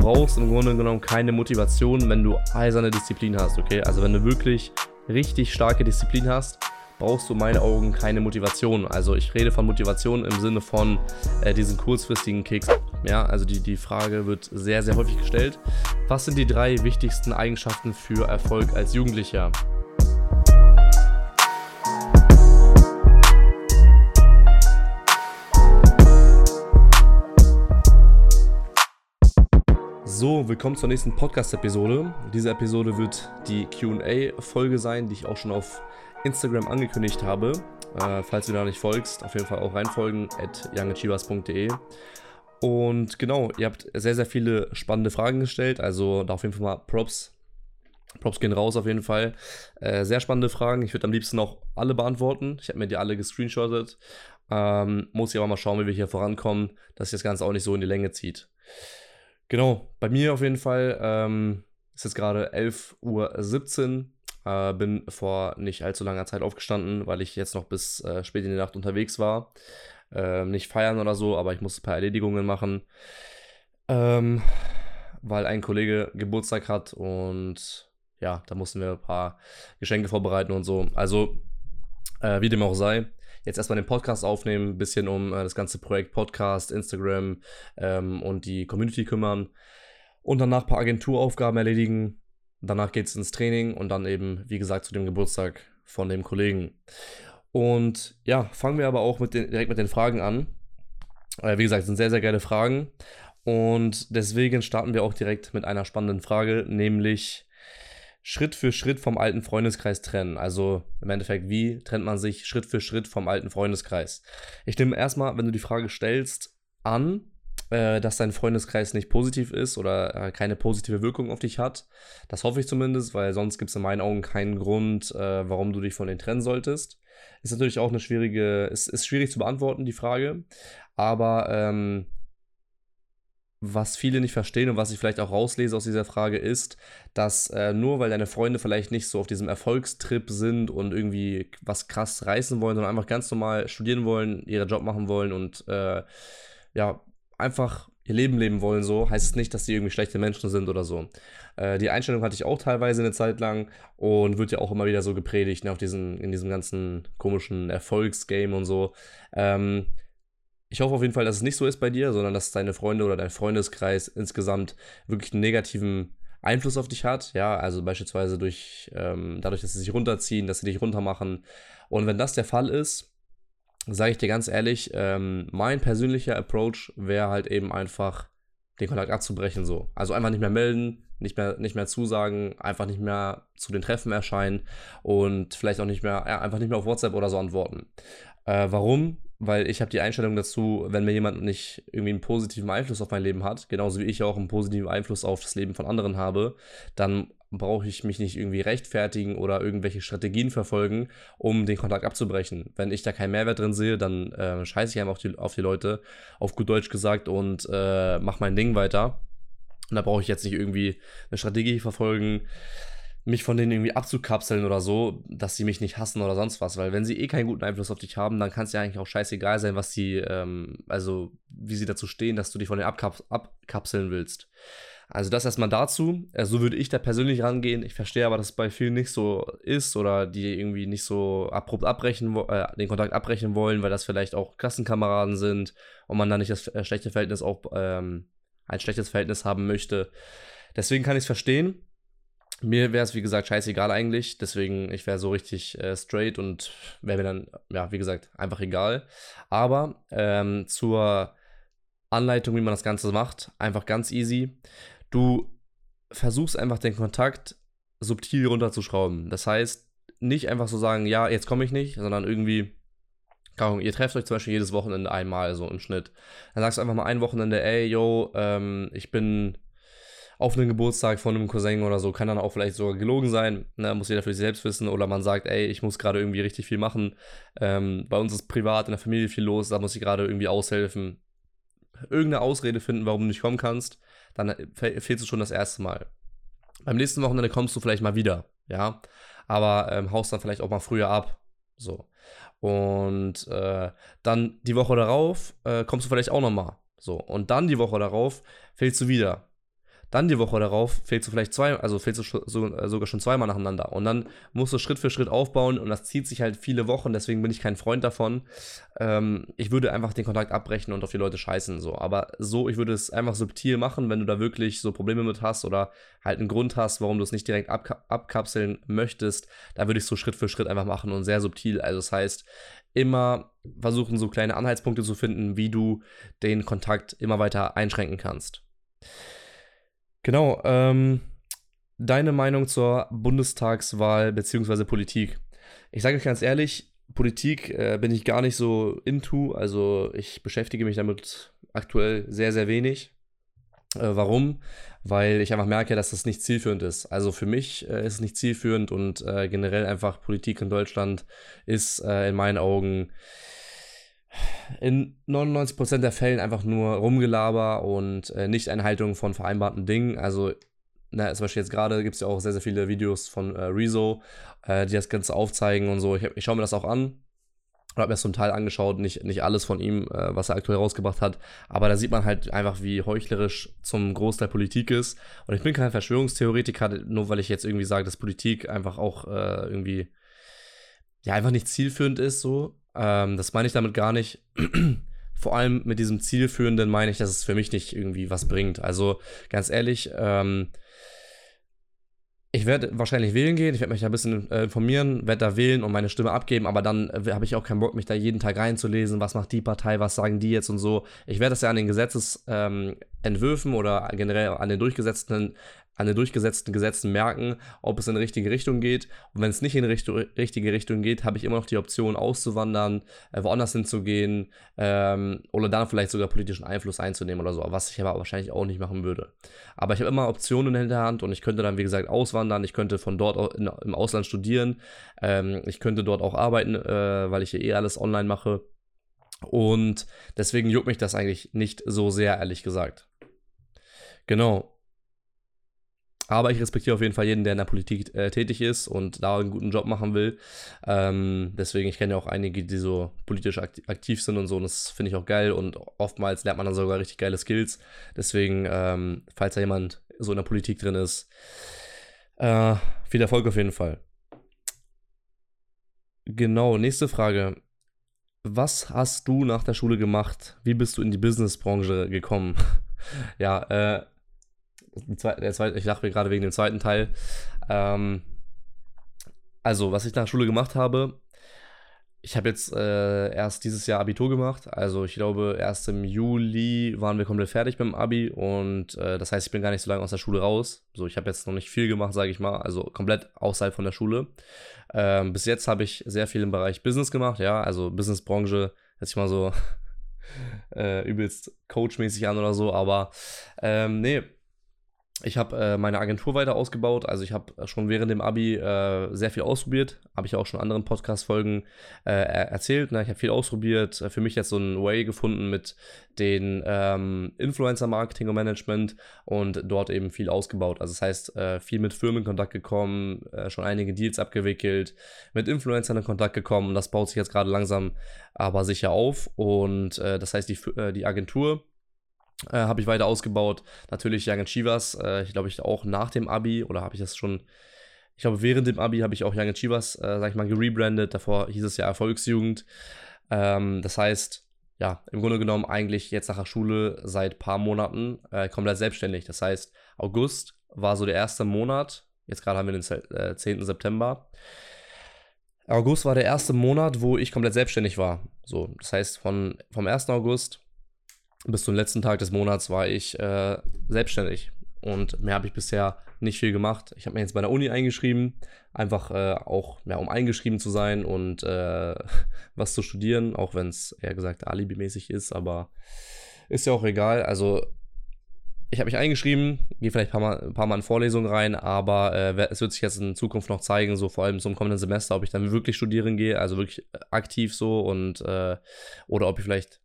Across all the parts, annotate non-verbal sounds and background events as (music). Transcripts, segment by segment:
brauchst im Grunde genommen keine Motivation, wenn du eiserne Disziplin hast, okay? Also wenn du wirklich richtig starke Disziplin hast, brauchst du in meinen Augen keine Motivation. Also ich rede von Motivation im Sinne von äh, diesen kurzfristigen Kicks. Ja, also die, die Frage wird sehr, sehr häufig gestellt. Was sind die drei wichtigsten Eigenschaften für Erfolg als Jugendlicher? So, willkommen zur nächsten Podcast-Episode. Diese Episode wird die QA-Folge sein, die ich auch schon auf Instagram angekündigt habe. Äh, falls du da nicht folgst, auf jeden Fall auch reinfolgen, at youngachivas.de. Und genau, ihr habt sehr, sehr viele spannende Fragen gestellt, also da auf jeden Fall mal Props. Props gehen raus auf jeden Fall. Äh, sehr spannende Fragen. Ich würde am liebsten auch alle beantworten. Ich habe mir die alle gescreenshottet. Ähm, muss ich aber mal schauen, wie wir hier vorankommen, dass sich das Ganze auch nicht so in die Länge Genau, bei mir auf jeden Fall ähm, ist jetzt gerade 11.17 Uhr. Äh, bin vor nicht allzu langer Zeit aufgestanden, weil ich jetzt noch bis äh, spät in die Nacht unterwegs war. Äh, nicht feiern oder so, aber ich musste ein paar Erledigungen machen. Ähm, weil ein Kollege Geburtstag hat und ja, da mussten wir ein paar Geschenke vorbereiten und so. Also, äh, wie dem auch sei, jetzt erstmal den Podcast aufnehmen, ein bisschen um äh, das ganze Projekt Podcast, Instagram ähm, und die Community kümmern und danach ein paar Agenturaufgaben erledigen. Danach geht es ins Training und dann eben, wie gesagt, zu dem Geburtstag von dem Kollegen. Und ja, fangen wir aber auch mit den, direkt mit den Fragen an. Äh, wie gesagt, sind sehr, sehr geile Fragen. Und deswegen starten wir auch direkt mit einer spannenden Frage, nämlich Schritt für Schritt vom alten Freundeskreis trennen. Also im Endeffekt, wie trennt man sich Schritt für Schritt vom alten Freundeskreis? Ich nehme erstmal, wenn du die Frage stellst, an, äh, dass dein Freundeskreis nicht positiv ist oder äh, keine positive Wirkung auf dich hat. Das hoffe ich zumindest, weil sonst gibt es in meinen Augen keinen Grund, äh, warum du dich von denen trennen solltest. Ist natürlich auch eine schwierige, ist, ist schwierig zu beantworten, die Frage. Aber ähm, was viele nicht verstehen und was ich vielleicht auch rauslese aus dieser Frage ist, dass äh, nur weil deine Freunde vielleicht nicht so auf diesem Erfolgstrip sind und irgendwie was krass reißen wollen, sondern einfach ganz normal studieren wollen, ihren Job machen wollen und äh, ja, einfach ihr Leben leben wollen, so, heißt es nicht, dass sie irgendwie schlechte Menschen sind oder so. Äh, die Einstellung hatte ich auch teilweise eine Zeit lang und wird ja auch immer wieder so gepredigt, ne, auf diesen, in diesem ganzen komischen Erfolgsgame und so. Ähm, ich hoffe auf jeden Fall, dass es nicht so ist bei dir, sondern dass deine Freunde oder dein Freundeskreis insgesamt wirklich einen negativen Einfluss auf dich hat. Ja, also beispielsweise durch, ähm, dadurch, dass sie sich runterziehen, dass sie dich runtermachen. Und wenn das der Fall ist, sage ich dir ganz ehrlich, ähm, mein persönlicher Approach wäre halt eben einfach den Kontakt abzubrechen so. Also einfach nicht mehr melden, nicht mehr, nicht mehr zusagen, einfach nicht mehr zu den Treffen erscheinen und vielleicht auch nicht mehr, ja, einfach nicht mehr auf WhatsApp oder so antworten. Äh, warum? Weil ich habe die Einstellung dazu, wenn mir jemand nicht irgendwie einen positiven Einfluss auf mein Leben hat, genauso wie ich auch einen positiven Einfluss auf das Leben von anderen habe, dann brauche ich mich nicht irgendwie rechtfertigen oder irgendwelche Strategien verfolgen, um den Kontakt abzubrechen. Wenn ich da keinen Mehrwert drin sehe, dann äh, scheiße ich einfach auf die, auf die Leute, auf gut Deutsch gesagt, und äh, mach mein Ding weiter. Und da brauche ich jetzt nicht irgendwie eine Strategie verfolgen, mich von denen irgendwie abzukapseln oder so, dass sie mich nicht hassen oder sonst was. Weil wenn sie eh keinen guten Einfluss auf dich haben, dann kann es ja eigentlich auch scheißegal sein, was sie, ähm, also wie sie dazu stehen, dass du dich von denen abkap abkapseln willst. Also das erstmal dazu. Äh, so würde ich da persönlich rangehen. Ich verstehe aber, dass es bei vielen nicht so ist oder die irgendwie nicht so abrupt abbrechen, äh, den Kontakt abbrechen wollen, weil das vielleicht auch Klassenkameraden sind und man da nicht das äh, schlechte Verhältnis auch ähm, ein schlechtes Verhältnis haben möchte. Deswegen kann ich es verstehen. Mir wäre es, wie gesagt, scheißegal eigentlich. Deswegen, ich wäre so richtig äh, straight und wäre mir dann, ja, wie gesagt, einfach egal. Aber ähm, zur Anleitung, wie man das Ganze macht, einfach ganz easy. Du versuchst einfach den Kontakt subtil runterzuschrauben. Das heißt, nicht einfach so sagen, ja, jetzt komme ich nicht, sondern irgendwie, ihr trefft euch zum Beispiel jedes Wochenende einmal, so im Schnitt. Dann sagst du einfach mal ein Wochenende, ey, yo, ähm, ich bin auf einen Geburtstag von einem Cousin oder so, kann dann auch vielleicht sogar gelogen sein, ne, muss jeder für sich selbst wissen, oder man sagt, ey, ich muss gerade irgendwie richtig viel machen, ähm, bei uns ist privat in der Familie viel los, da muss ich gerade irgendwie aushelfen. Irgendeine Ausrede finden, warum du nicht kommen kannst, dann fehlst du schon das erste Mal. Beim nächsten Wochenende kommst du vielleicht mal wieder, ja, aber ähm, haust dann vielleicht auch mal früher ab, so. Und äh, dann die Woche darauf äh, kommst du vielleicht auch nochmal. So. Und dann die Woche darauf fehlst du wieder. Dann die Woche darauf fehlst du vielleicht zwei, also fehlst du so, äh, sogar schon zweimal nacheinander. Und dann musst du Schritt für Schritt aufbauen und das zieht sich halt viele Wochen, deswegen bin ich kein Freund davon. Ähm, ich würde einfach den Kontakt abbrechen und auf die Leute scheißen. So. Aber so, ich würde es einfach subtil machen, wenn du da wirklich so Probleme mit hast oder halt einen Grund hast, warum du es nicht direkt abka abkapseln möchtest, da würde ich es so Schritt für Schritt einfach machen und sehr subtil. Also das heißt, immer versuchen, so kleine Anhaltspunkte zu finden, wie du den Kontakt immer weiter einschränken kannst. Genau, ähm, deine Meinung zur Bundestagswahl bzw. Politik. Ich sage euch ganz ehrlich, Politik äh, bin ich gar nicht so into, also ich beschäftige mich damit aktuell sehr, sehr wenig. Äh, warum? Weil ich einfach merke, dass das nicht zielführend ist. Also für mich äh, ist es nicht zielführend und äh, generell einfach Politik in Deutschland ist äh, in meinen Augen in 99% der Fällen einfach nur Rumgelaber und äh, Nicht-Einhaltung von vereinbarten Dingen. Also, na, zum Beispiel jetzt gerade gibt es ja auch sehr, sehr viele Videos von äh, Rezo, äh, die das Ganze aufzeigen und so. Ich, ich schaue mir das auch an und habe mir das zum Teil angeschaut, nicht, nicht alles von ihm, äh, was er aktuell rausgebracht hat, aber da sieht man halt einfach, wie heuchlerisch zum Großteil Politik ist. Und ich bin kein Verschwörungstheoretiker, nur weil ich jetzt irgendwie sage, dass Politik einfach auch äh, irgendwie, ja, einfach nicht zielführend ist, so. Ähm, das meine ich damit gar nicht. (clears throat) Vor allem mit diesem Zielführenden meine ich, dass es für mich nicht irgendwie was bringt. Also ganz ehrlich, ähm, ich werde wahrscheinlich wählen gehen, ich werde mich da ein bisschen äh, informieren, werde da wählen und meine Stimme abgeben, aber dann äh, habe ich auch keinen Bock, mich da jeden Tag reinzulesen, was macht die Partei, was sagen die jetzt und so. Ich werde das ja an den Gesetzesentwürfen ähm, oder generell an den durchgesetzten an den durchgesetzten Gesetzen merken, ob es in die richtige Richtung geht. Und wenn es nicht in die Richtung, richtige Richtung geht, habe ich immer noch die Option auszuwandern, äh, woanders hinzugehen ähm, oder dann vielleicht sogar politischen Einfluss einzunehmen oder so, was ich aber wahrscheinlich auch nicht machen würde. Aber ich habe immer Optionen in der Hand und ich könnte dann, wie gesagt, auswandern, ich könnte von dort in, im Ausland studieren, ähm, ich könnte dort auch arbeiten, äh, weil ich hier eh alles online mache. Und deswegen juckt mich das eigentlich nicht so sehr, ehrlich gesagt. Genau. Aber ich respektiere auf jeden Fall jeden, der in der Politik äh, tätig ist und da einen guten Job machen will. Ähm, deswegen, ich kenne ja auch einige, die so politisch aktiv sind und so. Und das finde ich auch geil. Und oftmals lernt man dann sogar richtig geile Skills. Deswegen, ähm, falls da jemand so in der Politik drin ist, äh, viel Erfolg auf jeden Fall. Genau, nächste Frage. Was hast du nach der Schule gemacht? Wie bist du in die Businessbranche gekommen? (laughs) ja, äh, der zweite, ich lache mir gerade wegen dem zweiten Teil. Ähm, also, was ich nach Schule gemacht habe, ich habe jetzt äh, erst dieses Jahr Abitur gemacht. Also ich glaube, erst im Juli waren wir komplett fertig mit dem Abi und äh, das heißt, ich bin gar nicht so lange aus der Schule raus. So, ich habe jetzt noch nicht viel gemacht, sage ich mal, also komplett außerhalb von der Schule. Ähm, bis jetzt habe ich sehr viel im Bereich Business gemacht, ja, also Businessbranche, jetzt mal so (laughs) äh, übelst coachmäßig an oder so, aber ähm, nee, ich habe äh, meine Agentur weiter ausgebaut. Also ich habe schon während dem Abi äh, sehr viel ausprobiert. Habe ich auch schon anderen Podcast-Folgen äh, erzählt. Ne? Ich habe viel ausprobiert. Für mich jetzt so ein Way gefunden mit den ähm, Influencer-Marketing und Management und dort eben viel ausgebaut. Also das heißt, äh, viel mit Firmen in Kontakt gekommen, äh, schon einige Deals abgewickelt, mit Influencern in Kontakt gekommen. Das baut sich jetzt gerade langsam aber sicher auf. Und äh, das heißt, die, die Agentur äh, habe ich weiter ausgebaut. Natürlich Young Chivas, äh, ich glaube, ich auch nach dem Abi oder habe ich das schon, ich glaube, während dem Abi habe ich auch Young Chivas, äh, sag ich mal, gerebrandet. Davor hieß es ja Erfolgsjugend. Ähm, das heißt, ja, im Grunde genommen eigentlich jetzt nach der Schule seit paar Monaten äh, komplett selbstständig. Das heißt, August war so der erste Monat. Jetzt gerade haben wir den äh, 10. September. August war der erste Monat, wo ich komplett selbstständig war. So, das heißt, von, vom 1. August bis zum letzten Tag des Monats war ich äh, selbstständig. Und mehr habe ich bisher nicht viel gemacht. Ich habe mir jetzt bei der Uni eingeschrieben, einfach äh, auch, ja, um eingeschrieben zu sein und äh, (laughs) was zu studieren, auch wenn es eher gesagt alibimäßig ist, aber ist ja auch egal. Also ich habe mich eingeschrieben, gehe vielleicht ein paar, Mal, ein paar Mal in Vorlesungen rein, aber äh, es wird sich jetzt in Zukunft noch zeigen, so vor allem zum kommenden Semester, ob ich dann wirklich studieren gehe, also wirklich aktiv so und äh, oder ob ich vielleicht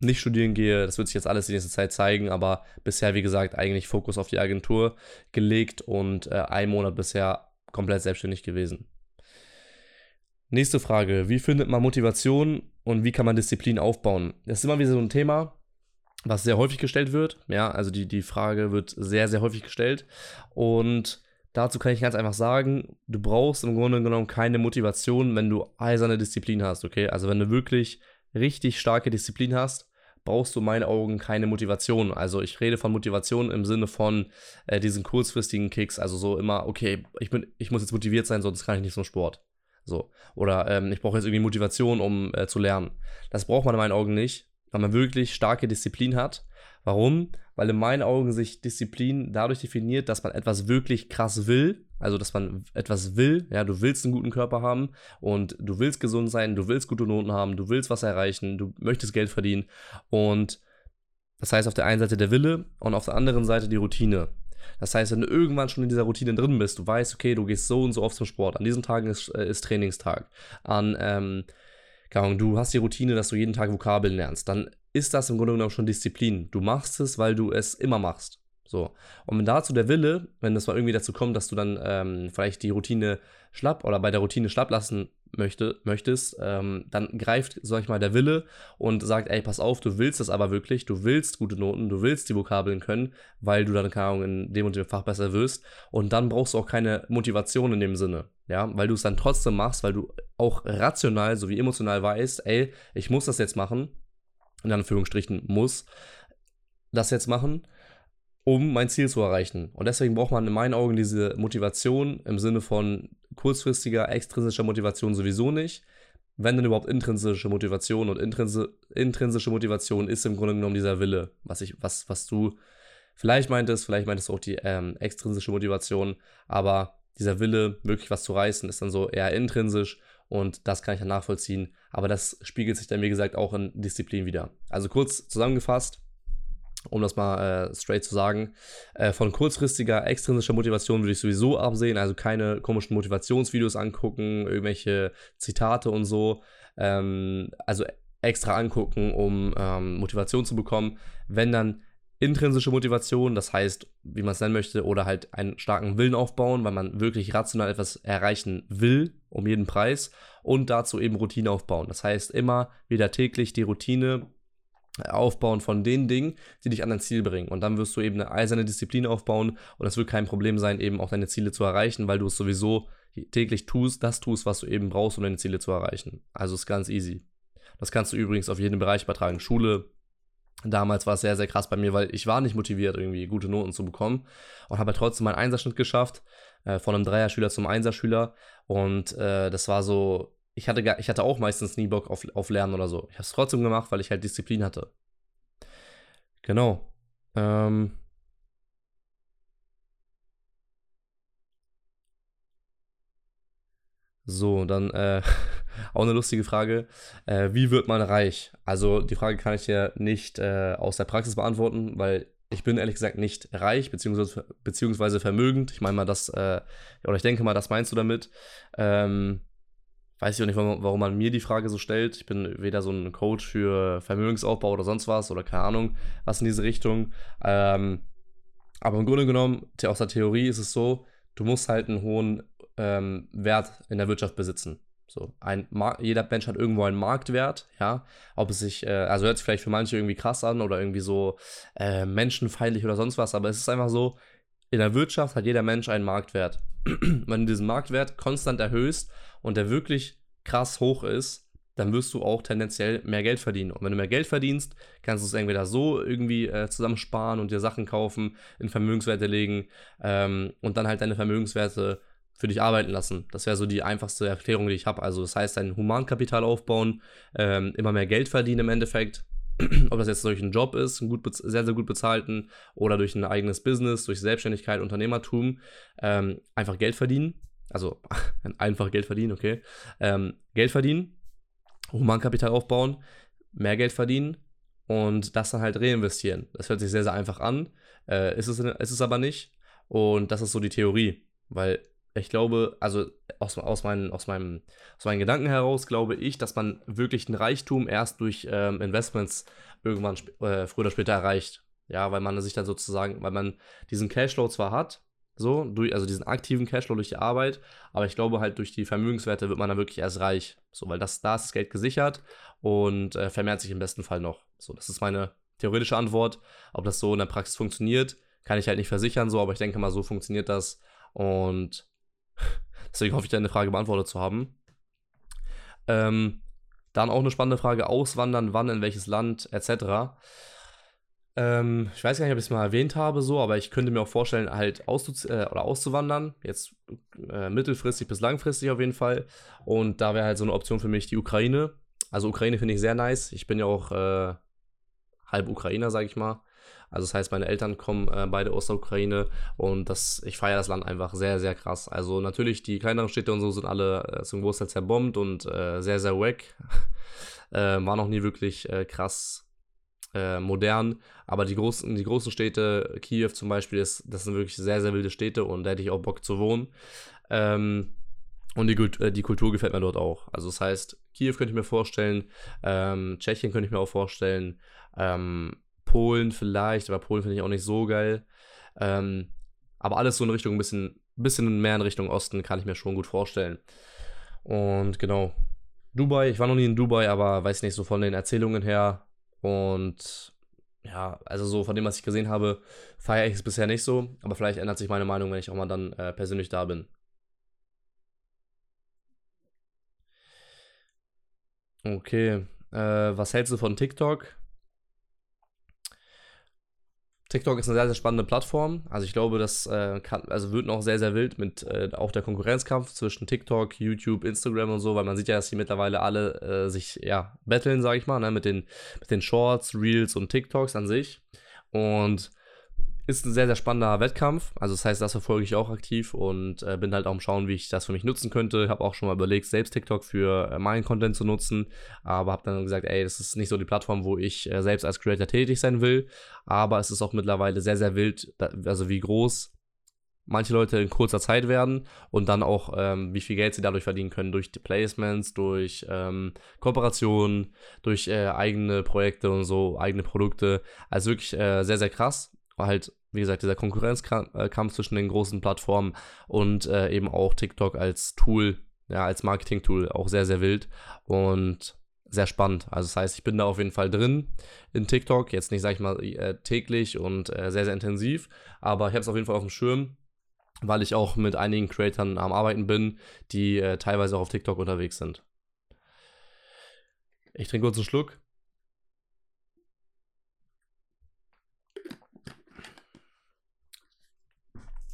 nicht studieren gehe. Das wird sich jetzt alles die nächste Zeit zeigen, aber bisher, wie gesagt, eigentlich Fokus auf die Agentur gelegt und äh, ein Monat bisher komplett selbstständig gewesen. Nächste Frage: Wie findet man Motivation und wie kann man Disziplin aufbauen? Das ist immer wieder so ein Thema. was sehr häufig gestellt wird. Ja, also die, die Frage wird sehr, sehr häufig gestellt. Und dazu kann ich ganz einfach sagen, du brauchst im Grunde genommen keine Motivation, wenn du eiserne Disziplin hast, okay? Also wenn du wirklich richtig starke Disziplin hast, brauchst du in meinen Augen keine Motivation. Also ich rede von Motivation im Sinne von äh, diesen kurzfristigen Kicks. Also so immer, okay, ich, bin, ich muss jetzt motiviert sein, sonst kann ich nicht zum Sport. So. Oder ähm, ich brauche jetzt irgendwie Motivation, um äh, zu lernen. Das braucht man in meinen Augen nicht, weil man wirklich starke Disziplin hat. Warum? Weil in meinen Augen sich Disziplin dadurch definiert, dass man etwas wirklich krass will. Also, dass man etwas will. Ja, du willst einen guten Körper haben und du willst gesund sein, du willst gute Noten haben, du willst was erreichen, du möchtest Geld verdienen. Und das heißt auf der einen Seite der Wille und auf der anderen Seite die Routine. Das heißt, wenn du irgendwann schon in dieser Routine drin bist, du weißt, okay, du gehst so und so oft zum Sport, an diesen Tagen ist, äh, ist Trainingstag, an, ähm, du hast die Routine, dass du jeden Tag Vokabeln lernst, dann ist das im Grunde genommen schon Disziplin. Du machst es, weil du es immer machst. So. Und wenn dazu der Wille, wenn das mal irgendwie dazu kommt, dass du dann ähm, vielleicht die Routine schlapp oder bei der Routine schlapp lassen möchte, möchtest, ähm, dann greift, sag ich mal, der Wille und sagt, ey, pass auf, du willst das aber wirklich, du willst gute Noten, du willst die Vokabeln können, weil du dann, keine Ahnung, in dem und dem Fach besser wirst. Und dann brauchst du auch keine Motivation in dem Sinne, ja, weil du es dann trotzdem machst, weil du auch rational sowie emotional weißt, ey, ich muss das jetzt machen, in Anführungsstrichen muss, das jetzt machen um mein Ziel zu erreichen. Und deswegen braucht man in meinen Augen diese Motivation im Sinne von kurzfristiger, extrinsischer Motivation sowieso nicht. Wenn denn überhaupt intrinsische Motivation und intrinsi intrinsische Motivation ist im Grunde genommen dieser Wille, was ich, was, was du vielleicht meintest, vielleicht meintest du auch die ähm, extrinsische Motivation, aber dieser Wille, wirklich was zu reißen, ist dann so eher intrinsisch und das kann ich dann nachvollziehen. Aber das spiegelt sich dann, wie gesagt, auch in Disziplin wieder. Also kurz zusammengefasst, um das mal äh, straight zu sagen. Äh, von kurzfristiger, extrinsischer Motivation würde ich sowieso absehen, also keine komischen Motivationsvideos angucken, irgendwelche Zitate und so. Ähm, also extra angucken, um ähm, Motivation zu bekommen. Wenn dann intrinsische Motivation, das heißt, wie man es nennen möchte, oder halt einen starken Willen aufbauen, weil man wirklich rational etwas erreichen will, um jeden Preis, und dazu eben Routine aufbauen. Das heißt, immer wieder täglich die Routine aufbauen von den Dingen, die dich an dein Ziel bringen. Und dann wirst du eben eine eiserne Disziplin aufbauen und es wird kein Problem sein, eben auch deine Ziele zu erreichen, weil du es sowieso täglich tust, das tust, was du eben brauchst, um deine Ziele zu erreichen. Also ist ganz easy. Das kannst du übrigens auf jeden Bereich übertragen. Schule, damals war es sehr, sehr krass bei mir, weil ich war nicht motiviert, irgendwie gute Noten zu bekommen und habe trotzdem meinen Einserschnitt geschafft, äh, von einem Dreierschüler zum Einserschüler. Und äh, das war so, ich hatte, gar, ich hatte auch meistens nie Bock auf, auf Lernen oder so. Ich habe es trotzdem gemacht, weil ich halt Disziplin hatte. Genau. Ähm. So, dann äh, (laughs) auch eine lustige Frage. Äh, wie wird man reich? Also die Frage kann ich dir nicht äh, aus der Praxis beantworten, weil ich bin ehrlich gesagt nicht reich, beziehungsweise, beziehungsweise vermögend. Ich meine mal, das, äh, oder ich denke mal, das meinst du damit. Ähm, weiß ich auch nicht, warum man mir die Frage so stellt. Ich bin weder so ein Coach für Vermögensaufbau oder sonst was oder keine Ahnung, was in diese Richtung. Ähm, aber im Grunde genommen, aus der Theorie ist es so, du musst halt einen hohen ähm, Wert in der Wirtschaft besitzen. So, ein jeder Mensch hat irgendwo einen Marktwert, ja. Ob es sich, äh, also hört sich vielleicht für manche irgendwie krass an oder irgendwie so äh, menschenfeindlich oder sonst was, aber es ist einfach so, in der Wirtschaft hat jeder Mensch einen Marktwert. (clears throat) Wenn du diesen Marktwert konstant erhöhst und der wirklich krass hoch ist, dann wirst du auch tendenziell mehr Geld verdienen. Und wenn du mehr Geld verdienst, kannst du es entweder so irgendwie äh, zusammensparen und dir Sachen kaufen, in Vermögenswerte legen ähm, und dann halt deine Vermögenswerte für dich arbeiten lassen. Das wäre so die einfachste Erklärung, die ich habe. Also das heißt, dein Humankapital aufbauen, ähm, immer mehr Geld verdienen im Endeffekt. (clears throat) Ob das jetzt durch einen Job ist, einen gut sehr, sehr gut bezahlten, oder durch ein eigenes Business, durch Selbstständigkeit, Unternehmertum, ähm, einfach Geld verdienen also (laughs) einfach Geld verdienen, okay, ähm, Geld verdienen, Humankapital aufbauen, mehr Geld verdienen und das dann halt reinvestieren. Das hört sich sehr, sehr einfach an, äh, ist, es, ist es aber nicht. Und das ist so die Theorie, weil ich glaube, also aus, aus, meinen, aus, meinem, aus meinen Gedanken heraus glaube ich, dass man wirklich ein Reichtum erst durch ähm, Investments irgendwann äh, früher oder später erreicht. Ja, weil man sich dann sozusagen, weil man diesen Cashflow zwar hat, so, durch, also diesen aktiven Cashflow durch die Arbeit. Aber ich glaube halt, durch die Vermögenswerte wird man dann wirklich erst reich. So, weil das, da ist das Geld gesichert und äh, vermehrt sich im besten Fall noch. So, das ist meine theoretische Antwort. Ob das so in der Praxis funktioniert, kann ich halt nicht versichern, so, aber ich denke mal, so funktioniert das. Und (laughs) deswegen hoffe ich, deine Frage beantwortet zu haben. Ähm, dann auch eine spannende Frage: Auswandern, wann, in welches Land, etc. Ähm, ich weiß gar nicht, ob ich es mal erwähnt habe, so, aber ich könnte mir auch vorstellen, halt auszu äh, oder auszuwandern. Jetzt äh, mittelfristig bis langfristig auf jeden Fall. Und da wäre halt so eine Option für mich die Ukraine. Also Ukraine finde ich sehr nice. Ich bin ja auch äh, halb Ukrainer, sage ich mal. Also das heißt, meine Eltern kommen äh, beide aus der Ukraine und das, ich feiere das Land einfach sehr, sehr krass. Also natürlich, die kleineren Städte und so sind alle äh, zum Großteil zerbombt und äh, sehr, sehr wack. (laughs) äh, war noch nie wirklich äh, krass äh, modern, aber die großen, die großen Städte, Kiew zum Beispiel, ist, das sind wirklich sehr, sehr wilde Städte und da hätte ich auch Bock zu wohnen. Ähm, und die, die Kultur gefällt mir dort auch. Also das heißt, Kiew könnte ich mir vorstellen, ähm, Tschechien könnte ich mir auch vorstellen, ähm, Polen vielleicht, aber Polen finde ich auch nicht so geil. Ähm, aber alles so in Richtung ein bisschen, bisschen mehr in Richtung Osten kann ich mir schon gut vorstellen. Und genau. Dubai, ich war noch nie in Dubai, aber weiß nicht, so von den Erzählungen her. Und ja, also so von dem, was ich gesehen habe, feiere ich es bisher nicht so. Aber vielleicht ändert sich meine Meinung, wenn ich auch mal dann äh, persönlich da bin. Okay. Äh, was hältst du von TikTok? TikTok ist eine sehr, sehr spannende Plattform. Also ich glaube, das äh, kann, also wird noch sehr, sehr wild mit äh, auch der Konkurrenzkampf zwischen TikTok, YouTube, Instagram und so, weil man sieht ja, dass die mittlerweile alle äh, sich ja betteln, sage ich mal, ne, mit den, mit den Shorts, Reels und TikToks an sich. Und ist ein sehr, sehr spannender Wettkampf. Also das heißt, das verfolge ich auch aktiv und äh, bin halt auch am Schauen, wie ich das für mich nutzen könnte. Habe auch schon mal überlegt, selbst TikTok für äh, meinen Content zu nutzen, aber habe dann gesagt, ey, das ist nicht so die Plattform, wo ich äh, selbst als Creator tätig sein will. Aber es ist auch mittlerweile sehr, sehr wild, da, also wie groß manche Leute in kurzer Zeit werden und dann auch, ähm, wie viel Geld sie dadurch verdienen können, durch die Placements, durch ähm, Kooperationen, durch äh, eigene Projekte und so, eigene Produkte. Also wirklich äh, sehr, sehr krass halt, wie gesagt, dieser Konkurrenzkampf äh, zwischen den großen Plattformen und äh, eben auch TikTok als Tool, ja, als Marketing-Tool auch sehr, sehr wild und sehr spannend. Also das heißt, ich bin da auf jeden Fall drin in TikTok. Jetzt nicht, sag ich mal, äh, täglich und äh, sehr, sehr intensiv, aber ich habe es auf jeden Fall auf dem Schirm, weil ich auch mit einigen Creatoren am Arbeiten bin, die äh, teilweise auch auf TikTok unterwegs sind. Ich trinke kurz einen Schluck.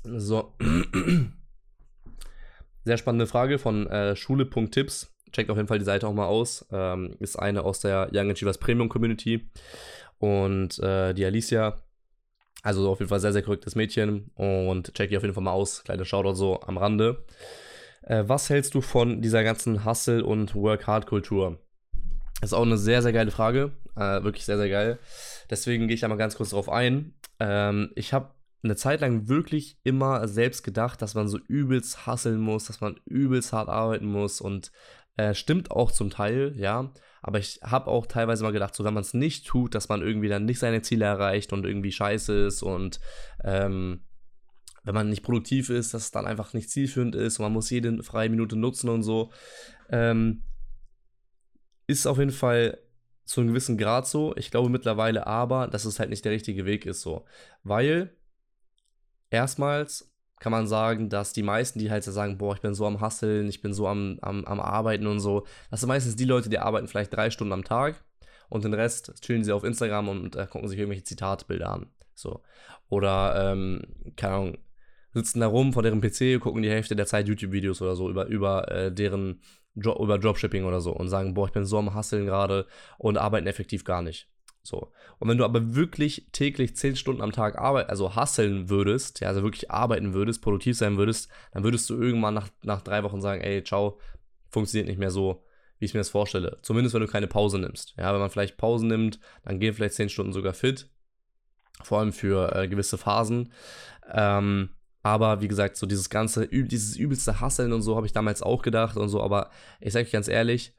So. Sehr spannende Frage von äh, Schule.tipps. Checkt auf jeden Fall die Seite auch mal aus. Ähm, ist eine aus der Young Achievers Premium Community. Und äh, die Alicia, also auf jeden Fall sehr, sehr korrektes Mädchen. Und check die auf jeden Fall mal aus. Kleine Shoutout so am Rande. Äh, was hältst du von dieser ganzen Hustle- und Work-Hard-Kultur? Ist auch eine sehr, sehr geile Frage. Äh, wirklich sehr, sehr geil. Deswegen gehe ich da mal ganz kurz drauf ein. Ähm, ich habe eine Zeit lang wirklich immer selbst gedacht, dass man so übelst hasseln muss, dass man übelst hart arbeiten muss und äh, stimmt auch zum Teil, ja. Aber ich habe auch teilweise mal gedacht, so wenn man es nicht tut, dass man irgendwie dann nicht seine Ziele erreicht und irgendwie scheiße ist und ähm, wenn man nicht produktiv ist, dass es dann einfach nicht zielführend ist und man muss jede freie Minute nutzen und so. Ähm, ist auf jeden Fall zu einem gewissen Grad so. Ich glaube mittlerweile aber, dass es halt nicht der richtige Weg ist so. Weil erstmals kann man sagen, dass die meisten, die halt sagen, boah, ich bin so am Hasseln, ich bin so am, am, am Arbeiten und so, das sind meistens die Leute, die arbeiten vielleicht drei Stunden am Tag und den Rest chillen sie auf Instagram und äh, gucken sich irgendwelche Zitatbilder an. So. Oder, ähm, keine Ahnung, sitzen da rum vor deren PC, gucken die Hälfte der Zeit YouTube-Videos oder so über, über äh, deren jo über Dropshipping oder so und sagen, boah, ich bin so am Hasseln gerade und arbeiten effektiv gar nicht. So. Und wenn du aber wirklich täglich 10 Stunden am Tag arbeiten, also hasseln würdest, ja, also wirklich arbeiten würdest, produktiv sein würdest, dann würdest du irgendwann nach, nach drei Wochen sagen, ey, ciao, funktioniert nicht mehr so, wie ich mir das vorstelle. Zumindest wenn du keine Pause nimmst. Ja, wenn man vielleicht Pause nimmt, dann gehen vielleicht 10 Stunden sogar fit. Vor allem für äh, gewisse Phasen. Ähm, aber wie gesagt, so dieses ganze, dieses übelste Hasseln und so habe ich damals auch gedacht und so. Aber ich sage euch ganz ehrlich,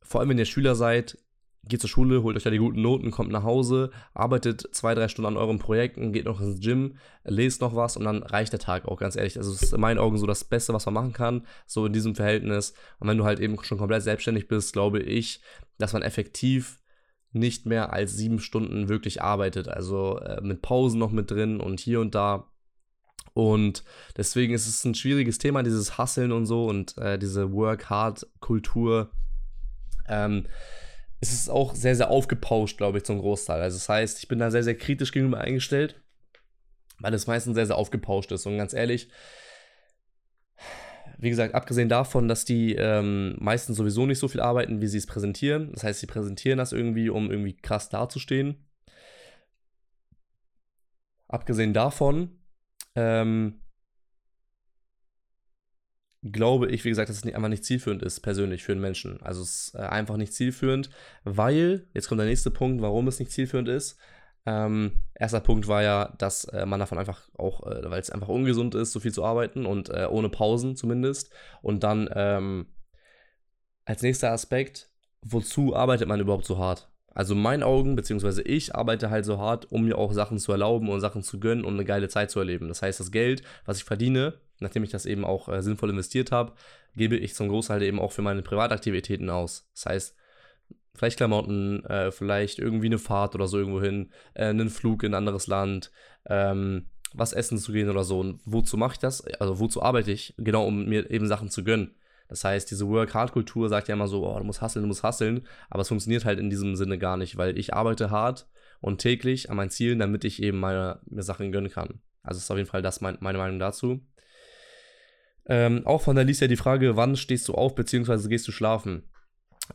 vor allem wenn ihr Schüler seid, geht zur Schule, holt euch da die guten Noten, kommt nach Hause, arbeitet zwei, drei Stunden an euren Projekten, geht noch ins Gym, lest noch was und dann reicht der Tag auch, ganz ehrlich. Also es ist in meinen Augen so das Beste, was man machen kann, so in diesem Verhältnis. Und wenn du halt eben schon komplett selbstständig bist, glaube ich, dass man effektiv nicht mehr als sieben Stunden wirklich arbeitet. Also äh, mit Pausen noch mit drin und hier und da. Und deswegen ist es ein schwieriges Thema, dieses Hasseln und so und äh, diese Work-Hard-Kultur. Ähm, es ist auch sehr, sehr aufgepauscht, glaube ich, zum Großteil. Also das heißt, ich bin da sehr, sehr kritisch gegenüber eingestellt, weil es meistens sehr, sehr aufgepauscht ist. Und ganz ehrlich, wie gesagt, abgesehen davon, dass die ähm, meistens sowieso nicht so viel arbeiten, wie sie es präsentieren. Das heißt, sie präsentieren das irgendwie, um irgendwie krass dazustehen. Abgesehen davon, ähm, glaube ich, wie gesagt, dass es einfach nicht zielführend ist, persönlich für einen Menschen. Also es ist äh, einfach nicht zielführend, weil, jetzt kommt der nächste Punkt, warum es nicht zielführend ist. Ähm, erster Punkt war ja, dass äh, man davon einfach auch, äh, weil es einfach ungesund ist, so viel zu arbeiten und äh, ohne Pausen zumindest. Und dann ähm, als nächster Aspekt, wozu arbeitet man überhaupt so hart? Also in meinen Augen, beziehungsweise ich arbeite halt so hart, um mir auch Sachen zu erlauben und Sachen zu gönnen und eine geile Zeit zu erleben. Das heißt, das Geld, was ich verdiene, nachdem ich das eben auch äh, sinnvoll investiert habe, gebe ich zum Großteil eben auch für meine Privataktivitäten aus. Das heißt, Vielleicht Klamotten, äh, vielleicht irgendwie eine Fahrt oder so irgendwo hin, äh, einen Flug in ein anderes Land, ähm, was essen zu gehen oder so. Und wozu mache ich das? Also wozu arbeite ich? Genau, um mir eben Sachen zu gönnen. Das heißt, diese Work-Hard-Kultur sagt ja immer so, oh, du musst hasseln, du musst hasseln, aber es funktioniert halt in diesem Sinne gar nicht, weil ich arbeite hart und täglich an meinen Zielen, damit ich eben meine, mir Sachen gönnen kann. Also ist auf jeden Fall das mein, meine Meinung dazu. Ähm, auch von der Lisa die Frage, wann stehst du auf, beziehungsweise gehst du schlafen?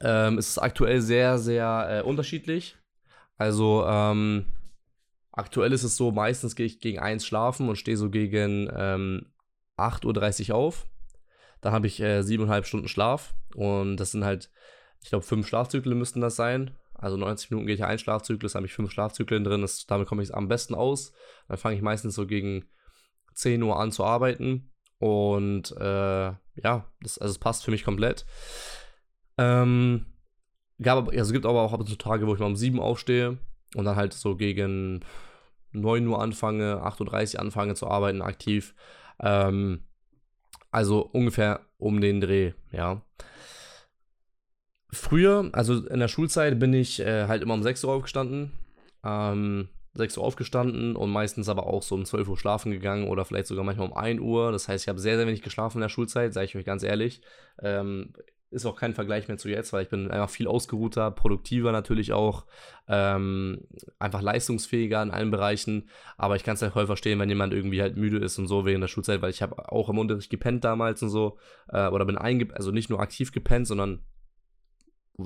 ähm, ist es aktuell sehr, sehr äh, unterschiedlich. Also ähm, aktuell ist es so, meistens gehe ich gegen 1 schlafen und stehe so gegen ähm, 8.30 Uhr auf. Dann habe ich äh, 7,5 Stunden Schlaf und das sind halt, ich glaube, 5 Schlafzyklen müssten das sein. Also 90 Minuten geht ja ein Schlafzyklus, habe ich 5 Schlafzyklen drin, das, damit komme ich am besten aus. Dann fange ich meistens so gegen 10 Uhr an zu arbeiten und äh, ja, das, also es passt für mich komplett. Ähm, gab, also es gibt aber auch ab und zu Tage, wo ich mal um 7 aufstehe und dann halt so gegen 9 Uhr anfange, 8.30 Uhr anfange zu arbeiten aktiv. Ähm, also ungefähr um den Dreh, ja. Früher, also in der Schulzeit, bin ich äh, halt immer um 6 Uhr aufgestanden. Ähm, 6 Uhr aufgestanden und meistens aber auch so um 12 Uhr schlafen gegangen oder vielleicht sogar manchmal um 1 Uhr. Das heißt, ich habe sehr, sehr wenig geschlafen in der Schulzeit, sage ich euch ganz ehrlich. Ähm, ist auch kein Vergleich mehr zu jetzt, weil ich bin einfach viel ausgeruhter, produktiver natürlich auch, ähm, einfach leistungsfähiger in allen Bereichen. Aber ich kann es halt voll verstehen, wenn jemand irgendwie halt müde ist und so während der Schulzeit, weil ich habe auch im Unterricht gepennt damals und so, äh, oder bin einge also nicht nur aktiv gepennt, sondern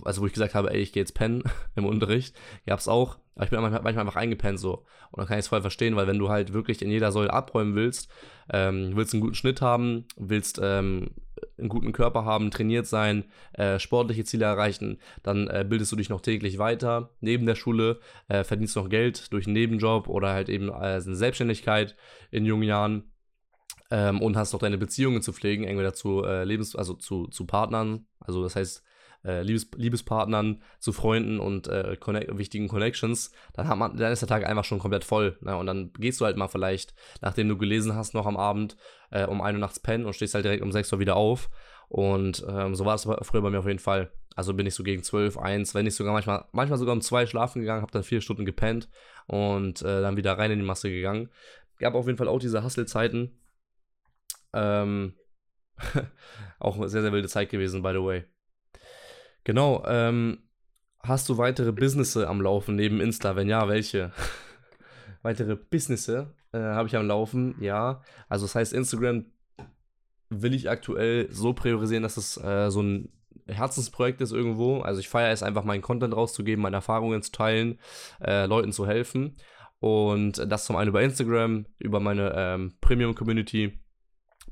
also wo ich gesagt habe, ey, ich gehe jetzt pennen (laughs) im Unterricht, gab es auch, aber ich bin manchmal, manchmal einfach eingepennt so. Und dann kann ich es voll verstehen, weil wenn du halt wirklich in jeder Säule abräumen willst, ähm, willst einen guten Schnitt haben, willst ähm, einen guten Körper haben, trainiert sein, äh, sportliche Ziele erreichen, dann äh, bildest du dich noch täglich weiter. Neben der Schule äh, verdienst noch Geld durch einen Nebenjob oder halt eben eine Selbstständigkeit in jungen Jahren. Ähm, und hast noch deine Beziehungen zu pflegen, entweder zu äh, Lebens-, also zu, zu Partnern, also das heißt, äh, Liebes Liebespartnern, zu Freunden und äh, connect wichtigen Connections, dann, hat man, dann ist der Tag einfach schon komplett voll. Ne? Und dann gehst du halt mal vielleicht, nachdem du gelesen hast, noch am Abend äh, um 1 Uhr nachts pennen und stehst halt direkt um 6 Uhr wieder auf. Und ähm, so war es früher bei mir auf jeden Fall. Also bin ich so gegen 12, 1, wenn nicht sogar manchmal, manchmal sogar um 2 schlafen gegangen, habe dann 4 Stunden gepennt und äh, dann wieder rein in die Masse gegangen. Gab auf jeden Fall auch diese Hustle-Zeiten. Ähm, (laughs) auch eine sehr, sehr wilde Zeit gewesen, by the way. Genau, ähm, hast du weitere Businesse am Laufen neben Insta? Wenn ja, welche? (laughs) weitere Businesse äh, habe ich am Laufen, ja. Also das heißt, Instagram will ich aktuell so priorisieren, dass es äh, so ein Herzensprojekt ist irgendwo. Also ich feiere es einfach, meinen Content rauszugeben, meine Erfahrungen zu teilen, äh, Leuten zu helfen. Und das zum einen über Instagram, über meine ähm, Premium-Community,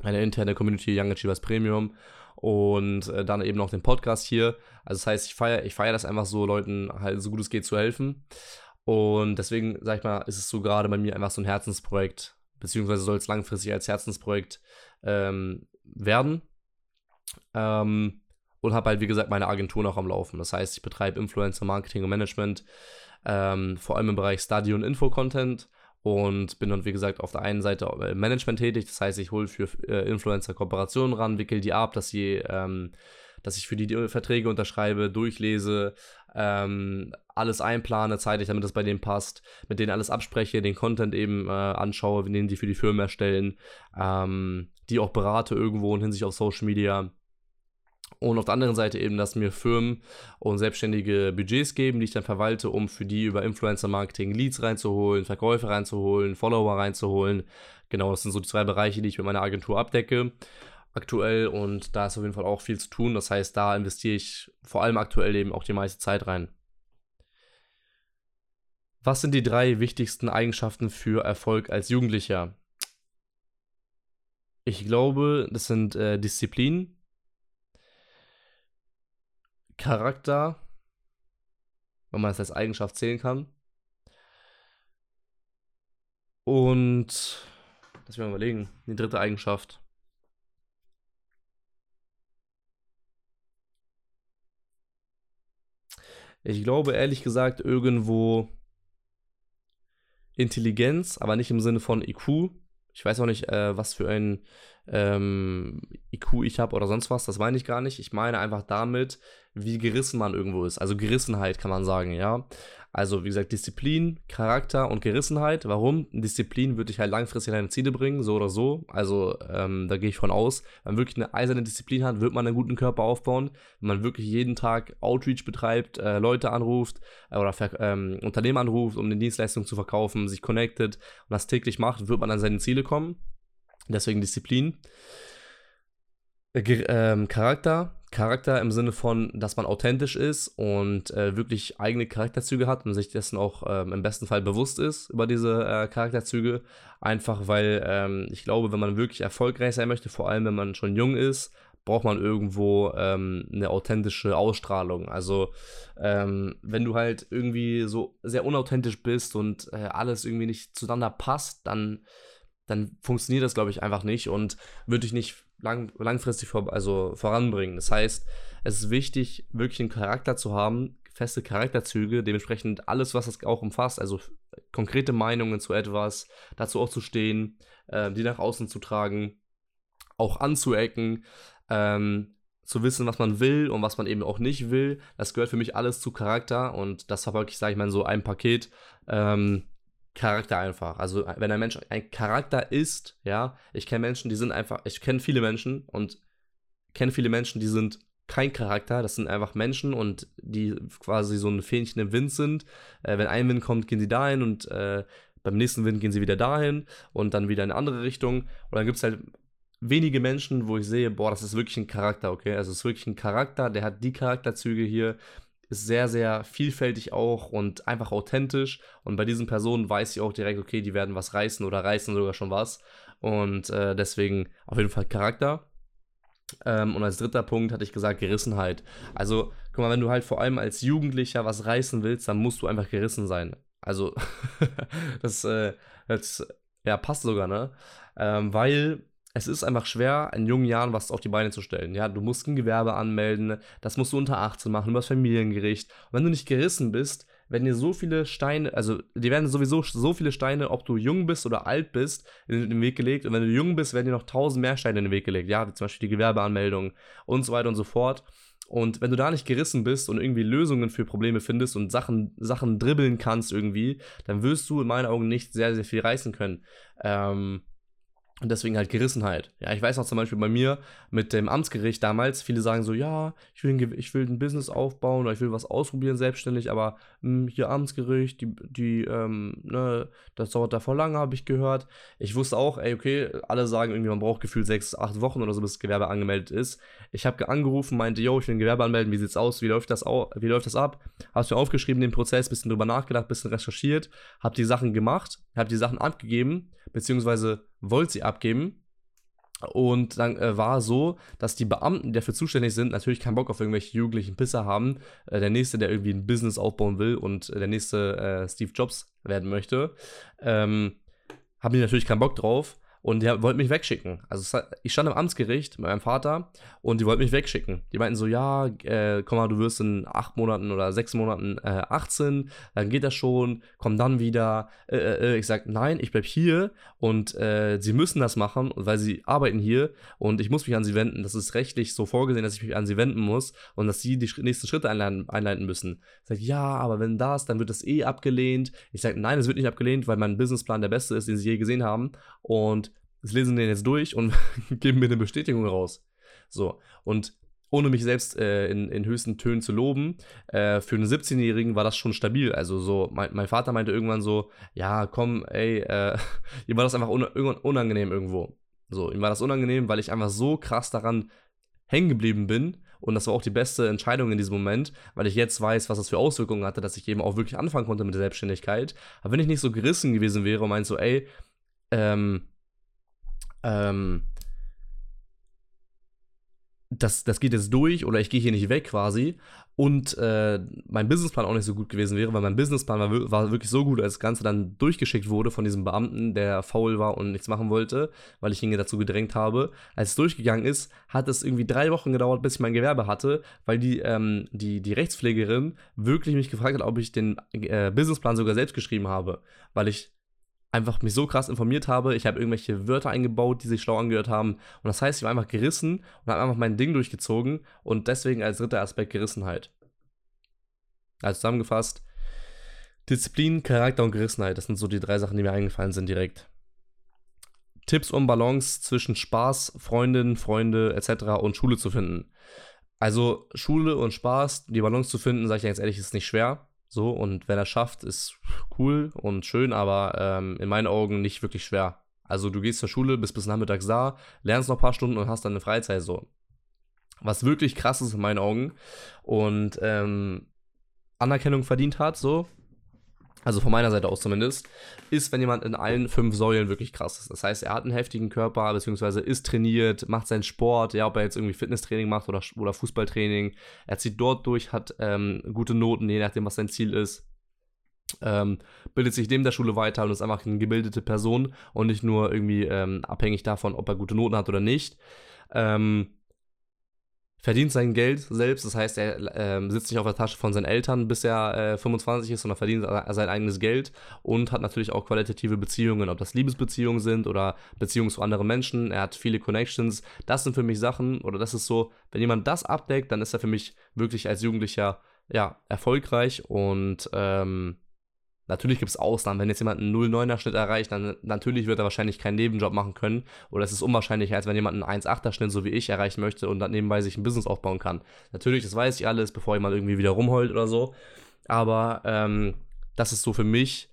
meine interne Community Young Achievers Premium und äh, dann eben noch den Podcast hier. Also das heißt, ich feiere ich feier das einfach so, Leuten halt so gut es geht zu helfen. Und deswegen, sag ich mal, ist es so gerade bei mir einfach so ein Herzensprojekt, beziehungsweise soll es langfristig als Herzensprojekt ähm, werden. Ähm, und habe halt, wie gesagt, meine Agentur noch am Laufen. Das heißt, ich betreibe Influencer Marketing und Management, ähm, vor allem im Bereich Study und Info-Content und bin dann, wie gesagt, auf der einen Seite im Management tätig. Das heißt, ich hole für äh, Influencer Kooperationen ran, wickel die ab, dass sie ähm, dass ich für die Verträge unterschreibe, durchlese, ähm, alles einplane zeitlich, damit das bei denen passt, mit denen alles abspreche, den Content eben äh, anschaue, den die für die Firmen erstellen, ähm, die auch berate irgendwo in Hinsicht auf Social Media. Und auf der anderen Seite eben, dass mir Firmen und Selbstständige Budgets geben, die ich dann verwalte, um für die über Influencer-Marketing Leads reinzuholen, Verkäufe reinzuholen, Follower reinzuholen. Genau, das sind so die zwei Bereiche, die ich mit meiner Agentur abdecke aktuell und da ist auf jeden Fall auch viel zu tun. Das heißt, da investiere ich vor allem aktuell eben auch die meiste Zeit rein. Was sind die drei wichtigsten Eigenschaften für Erfolg als Jugendlicher? Ich glaube, das sind äh, Disziplin, Charakter, wenn man das als Eigenschaft zählen kann. Und, lass mich mal überlegen, die dritte Eigenschaft. Ich glaube ehrlich gesagt irgendwo Intelligenz, aber nicht im Sinne von IQ. Ich weiß auch nicht, äh, was für ein ähm, IQ ich habe oder sonst was. Das meine ich gar nicht. Ich meine einfach damit, wie gerissen man irgendwo ist. Also Gerissenheit kann man sagen, ja. Also wie gesagt, Disziplin, Charakter und Gerissenheit. Warum? Disziplin würde dich halt langfristig deine Ziele bringen, so oder so. Also ähm, da gehe ich von aus. Wenn man wirklich eine eiserne Disziplin hat, wird man einen guten Körper aufbauen. Wenn man wirklich jeden Tag Outreach betreibt, äh, Leute anruft äh, oder ähm, Unternehmen anruft, um eine Dienstleistung zu verkaufen, sich connected und das täglich macht, wird man an seine Ziele kommen. Deswegen Disziplin. Äh, ähm, Charakter. Charakter im Sinne von, dass man authentisch ist und äh, wirklich eigene Charakterzüge hat und sich dessen auch ähm, im besten Fall bewusst ist über diese äh, Charakterzüge. Einfach weil ähm, ich glaube, wenn man wirklich erfolgreich sein möchte, vor allem wenn man schon jung ist, braucht man irgendwo ähm, eine authentische Ausstrahlung. Also ähm, wenn du halt irgendwie so sehr unauthentisch bist und äh, alles irgendwie nicht zueinander passt, dann dann funktioniert das, glaube ich, einfach nicht und würde dich nicht lang, langfristig vor, also voranbringen. Das heißt, es ist wichtig, wirklich einen Charakter zu haben, feste Charakterzüge, dementsprechend alles, was das auch umfasst, also konkrete Meinungen zu etwas, dazu auch zu stehen, äh, die nach außen zu tragen, auch anzuecken, ähm, zu wissen, was man will und was man eben auch nicht will. Das gehört für mich alles zu Charakter und das war wirklich, sage ich mal, so ein Paket. Ähm, Charakter einfach. Also wenn ein Mensch ein Charakter ist, ja, ich kenne Menschen, die sind einfach, ich kenne viele Menschen und kenne viele Menschen, die sind kein Charakter, das sind einfach Menschen und die quasi so ein Fähnchen im Wind sind. Äh, wenn ein Wind kommt, gehen sie dahin und äh, beim nächsten Wind gehen sie wieder dahin und dann wieder in eine andere Richtung. Und dann gibt es halt wenige Menschen, wo ich sehe, boah, das ist wirklich ein Charakter, okay? Also es ist wirklich ein Charakter, der hat die Charakterzüge hier, ist sehr, sehr vielfältig auch und einfach authentisch. Und bei diesen Personen weiß ich auch direkt, okay, die werden was reißen oder reißen sogar schon was. Und äh, deswegen auf jeden Fall Charakter. Ähm, und als dritter Punkt hatte ich gesagt, Gerissenheit. Also, guck mal, wenn du halt vor allem als Jugendlicher was reißen willst, dann musst du einfach gerissen sein. Also, (laughs) das, äh, das ja, passt sogar, ne? Ähm, weil es ist einfach schwer, in jungen Jahren was auf die Beine zu stellen. Ja, du musst ein Gewerbe anmelden, das musst du unter 18 machen, über das Familiengericht. Und wenn du nicht gerissen bist, werden dir so viele Steine, also dir werden sowieso so viele Steine, ob du jung bist oder alt bist, in den Weg gelegt. Und wenn du jung bist, werden dir noch tausend mehr Steine in den Weg gelegt. Ja, wie zum Beispiel die Gewerbeanmeldung und so weiter und so fort. Und wenn du da nicht gerissen bist und irgendwie Lösungen für Probleme findest und Sachen, Sachen dribbeln kannst irgendwie, dann wirst du in meinen Augen nicht sehr, sehr viel reißen können. Ähm, und deswegen halt Gerissenheit. Ja, ich weiß noch zum Beispiel bei mir mit dem Amtsgericht damals, viele sagen so, ja, ich will, ein, ich will ein Business aufbauen oder ich will was ausprobieren selbstständig, aber hier Amtsgericht, die, die ähm, ne, das dauert da vor lange, habe ich gehört. Ich wusste auch, ey, okay, alle sagen irgendwie, man braucht gefühlt sechs, acht Wochen oder so, bis das Gewerbe angemeldet ist. Ich habe angerufen, meinte, yo, ich will ein Gewerbe anmelden, wie sieht's aus, wie läuft das, au wie läuft das ab? Hast du aufgeschrieben, den Prozess, bisschen drüber nachgedacht, bisschen recherchiert, habe die Sachen gemacht, habe die Sachen abgegeben, beziehungsweise wollte sie abgeben. Und dann äh, war so, dass die Beamten, die dafür zuständig sind, natürlich keinen Bock auf irgendwelche jugendlichen Pisser haben. Äh, der nächste, der irgendwie ein Business aufbauen will und äh, der nächste äh, Steve Jobs werden möchte, ähm, haben die natürlich keinen Bock drauf. Und die wollten mich wegschicken. Also ich stand im Amtsgericht mit meinem Vater und die wollten mich wegschicken. Die meinten so, ja, äh, komm mal, du wirst in acht Monaten oder sechs Monaten äh, 18, dann geht das schon, komm dann wieder. Äh, äh, äh, ich sag, nein, ich bleib hier und äh, sie müssen das machen, weil sie arbeiten hier und ich muss mich an sie wenden. Das ist rechtlich so vorgesehen, dass ich mich an sie wenden muss und dass sie die nächsten Schritte einleiten, einleiten müssen. Ich sag, ja, aber wenn das, dann wird das eh abgelehnt. Ich sag, nein, es wird nicht abgelehnt, weil mein Businessplan der beste ist, den sie je gesehen haben. Und lesen den jetzt durch und (laughs) geben mir eine Bestätigung raus. So, und ohne mich selbst äh, in, in höchsten Tönen zu loben, äh, für einen 17-Jährigen war das schon stabil. Also so, mein, mein, Vater meinte irgendwann so, ja, komm, ey, äh, (laughs) ihm war das einfach un unangenehm irgendwo. So, ihm war das unangenehm, weil ich einfach so krass daran hängen geblieben bin. Und das war auch die beste Entscheidung in diesem Moment, weil ich jetzt weiß, was das für Auswirkungen hatte, dass ich eben auch wirklich anfangen konnte mit der Selbstständigkeit. Aber wenn ich nicht so gerissen gewesen wäre und meinte so, ey, ähm, ähm, das, das geht jetzt durch oder ich gehe hier nicht weg quasi und äh, mein Businessplan auch nicht so gut gewesen wäre, weil mein Businessplan war, war wirklich so gut, als das Ganze dann durchgeschickt wurde von diesem Beamten, der faul war und nichts machen wollte, weil ich ihn dazu gedrängt habe. Als es durchgegangen ist, hat es irgendwie drei Wochen gedauert, bis ich mein Gewerbe hatte, weil die, ähm, die, die Rechtspflegerin wirklich mich gefragt hat, ob ich den äh, Businessplan sogar selbst geschrieben habe, weil ich einfach mich so krass informiert habe. Ich habe irgendwelche Wörter eingebaut, die sich schlau angehört haben. Und das heißt, ich war einfach gerissen und habe einfach mein Ding durchgezogen und deswegen als dritter Aspekt Gerissenheit. Also zusammengefasst, Disziplin, Charakter und Gerissenheit, das sind so die drei Sachen, die mir eingefallen sind direkt. Tipps, um Balance zwischen Spaß, Freundinnen, Freunde etc. und Schule zu finden. Also Schule und Spaß, die Balance zu finden, sage ich ganz ehrlich, ist nicht schwer. So, und wenn er schafft, ist cool und schön, aber ähm, in meinen Augen nicht wirklich schwer. Also du gehst zur Schule, bist bis nachmittags da, lernst noch ein paar Stunden und hast dann eine Freizeit so. Was wirklich krass ist in meinen Augen und ähm, Anerkennung verdient hat, so, also von meiner Seite aus zumindest, ist, wenn jemand in allen fünf Säulen wirklich krass ist. Das heißt, er hat einen heftigen Körper, beziehungsweise ist trainiert, macht seinen Sport, ja, ob er jetzt irgendwie Fitnesstraining macht oder, oder Fußballtraining. Er zieht dort durch, hat ähm, gute Noten, je nachdem, was sein Ziel ist. Ähm, bildet sich neben der Schule weiter und ist einfach eine gebildete Person und nicht nur irgendwie ähm, abhängig davon, ob er gute Noten hat oder nicht. Ähm, verdient sein Geld selbst, das heißt, er äh, sitzt nicht auf der Tasche von seinen Eltern, bis er äh, 25 ist, sondern verdient sein eigenes Geld und hat natürlich auch qualitative Beziehungen, ob das Liebesbeziehungen sind oder Beziehungen zu anderen Menschen. Er hat viele Connections. Das sind für mich Sachen, oder das ist so, wenn jemand das abdeckt, dann ist er für mich wirklich als Jugendlicher ja, erfolgreich und ähm, Natürlich gibt es Ausnahmen. Wenn jetzt jemand einen 0,9er Schnitt erreicht, dann natürlich wird er wahrscheinlich keinen Nebenjob machen können. Oder es ist unwahrscheinlicher, als wenn jemand einen 1,8er Schnitt, so wie ich, erreichen möchte und dann nebenbei sich ein Business aufbauen kann. Natürlich, das weiß ich alles, bevor jemand irgendwie wieder rumheult oder so. Aber ähm, das ist so für mich.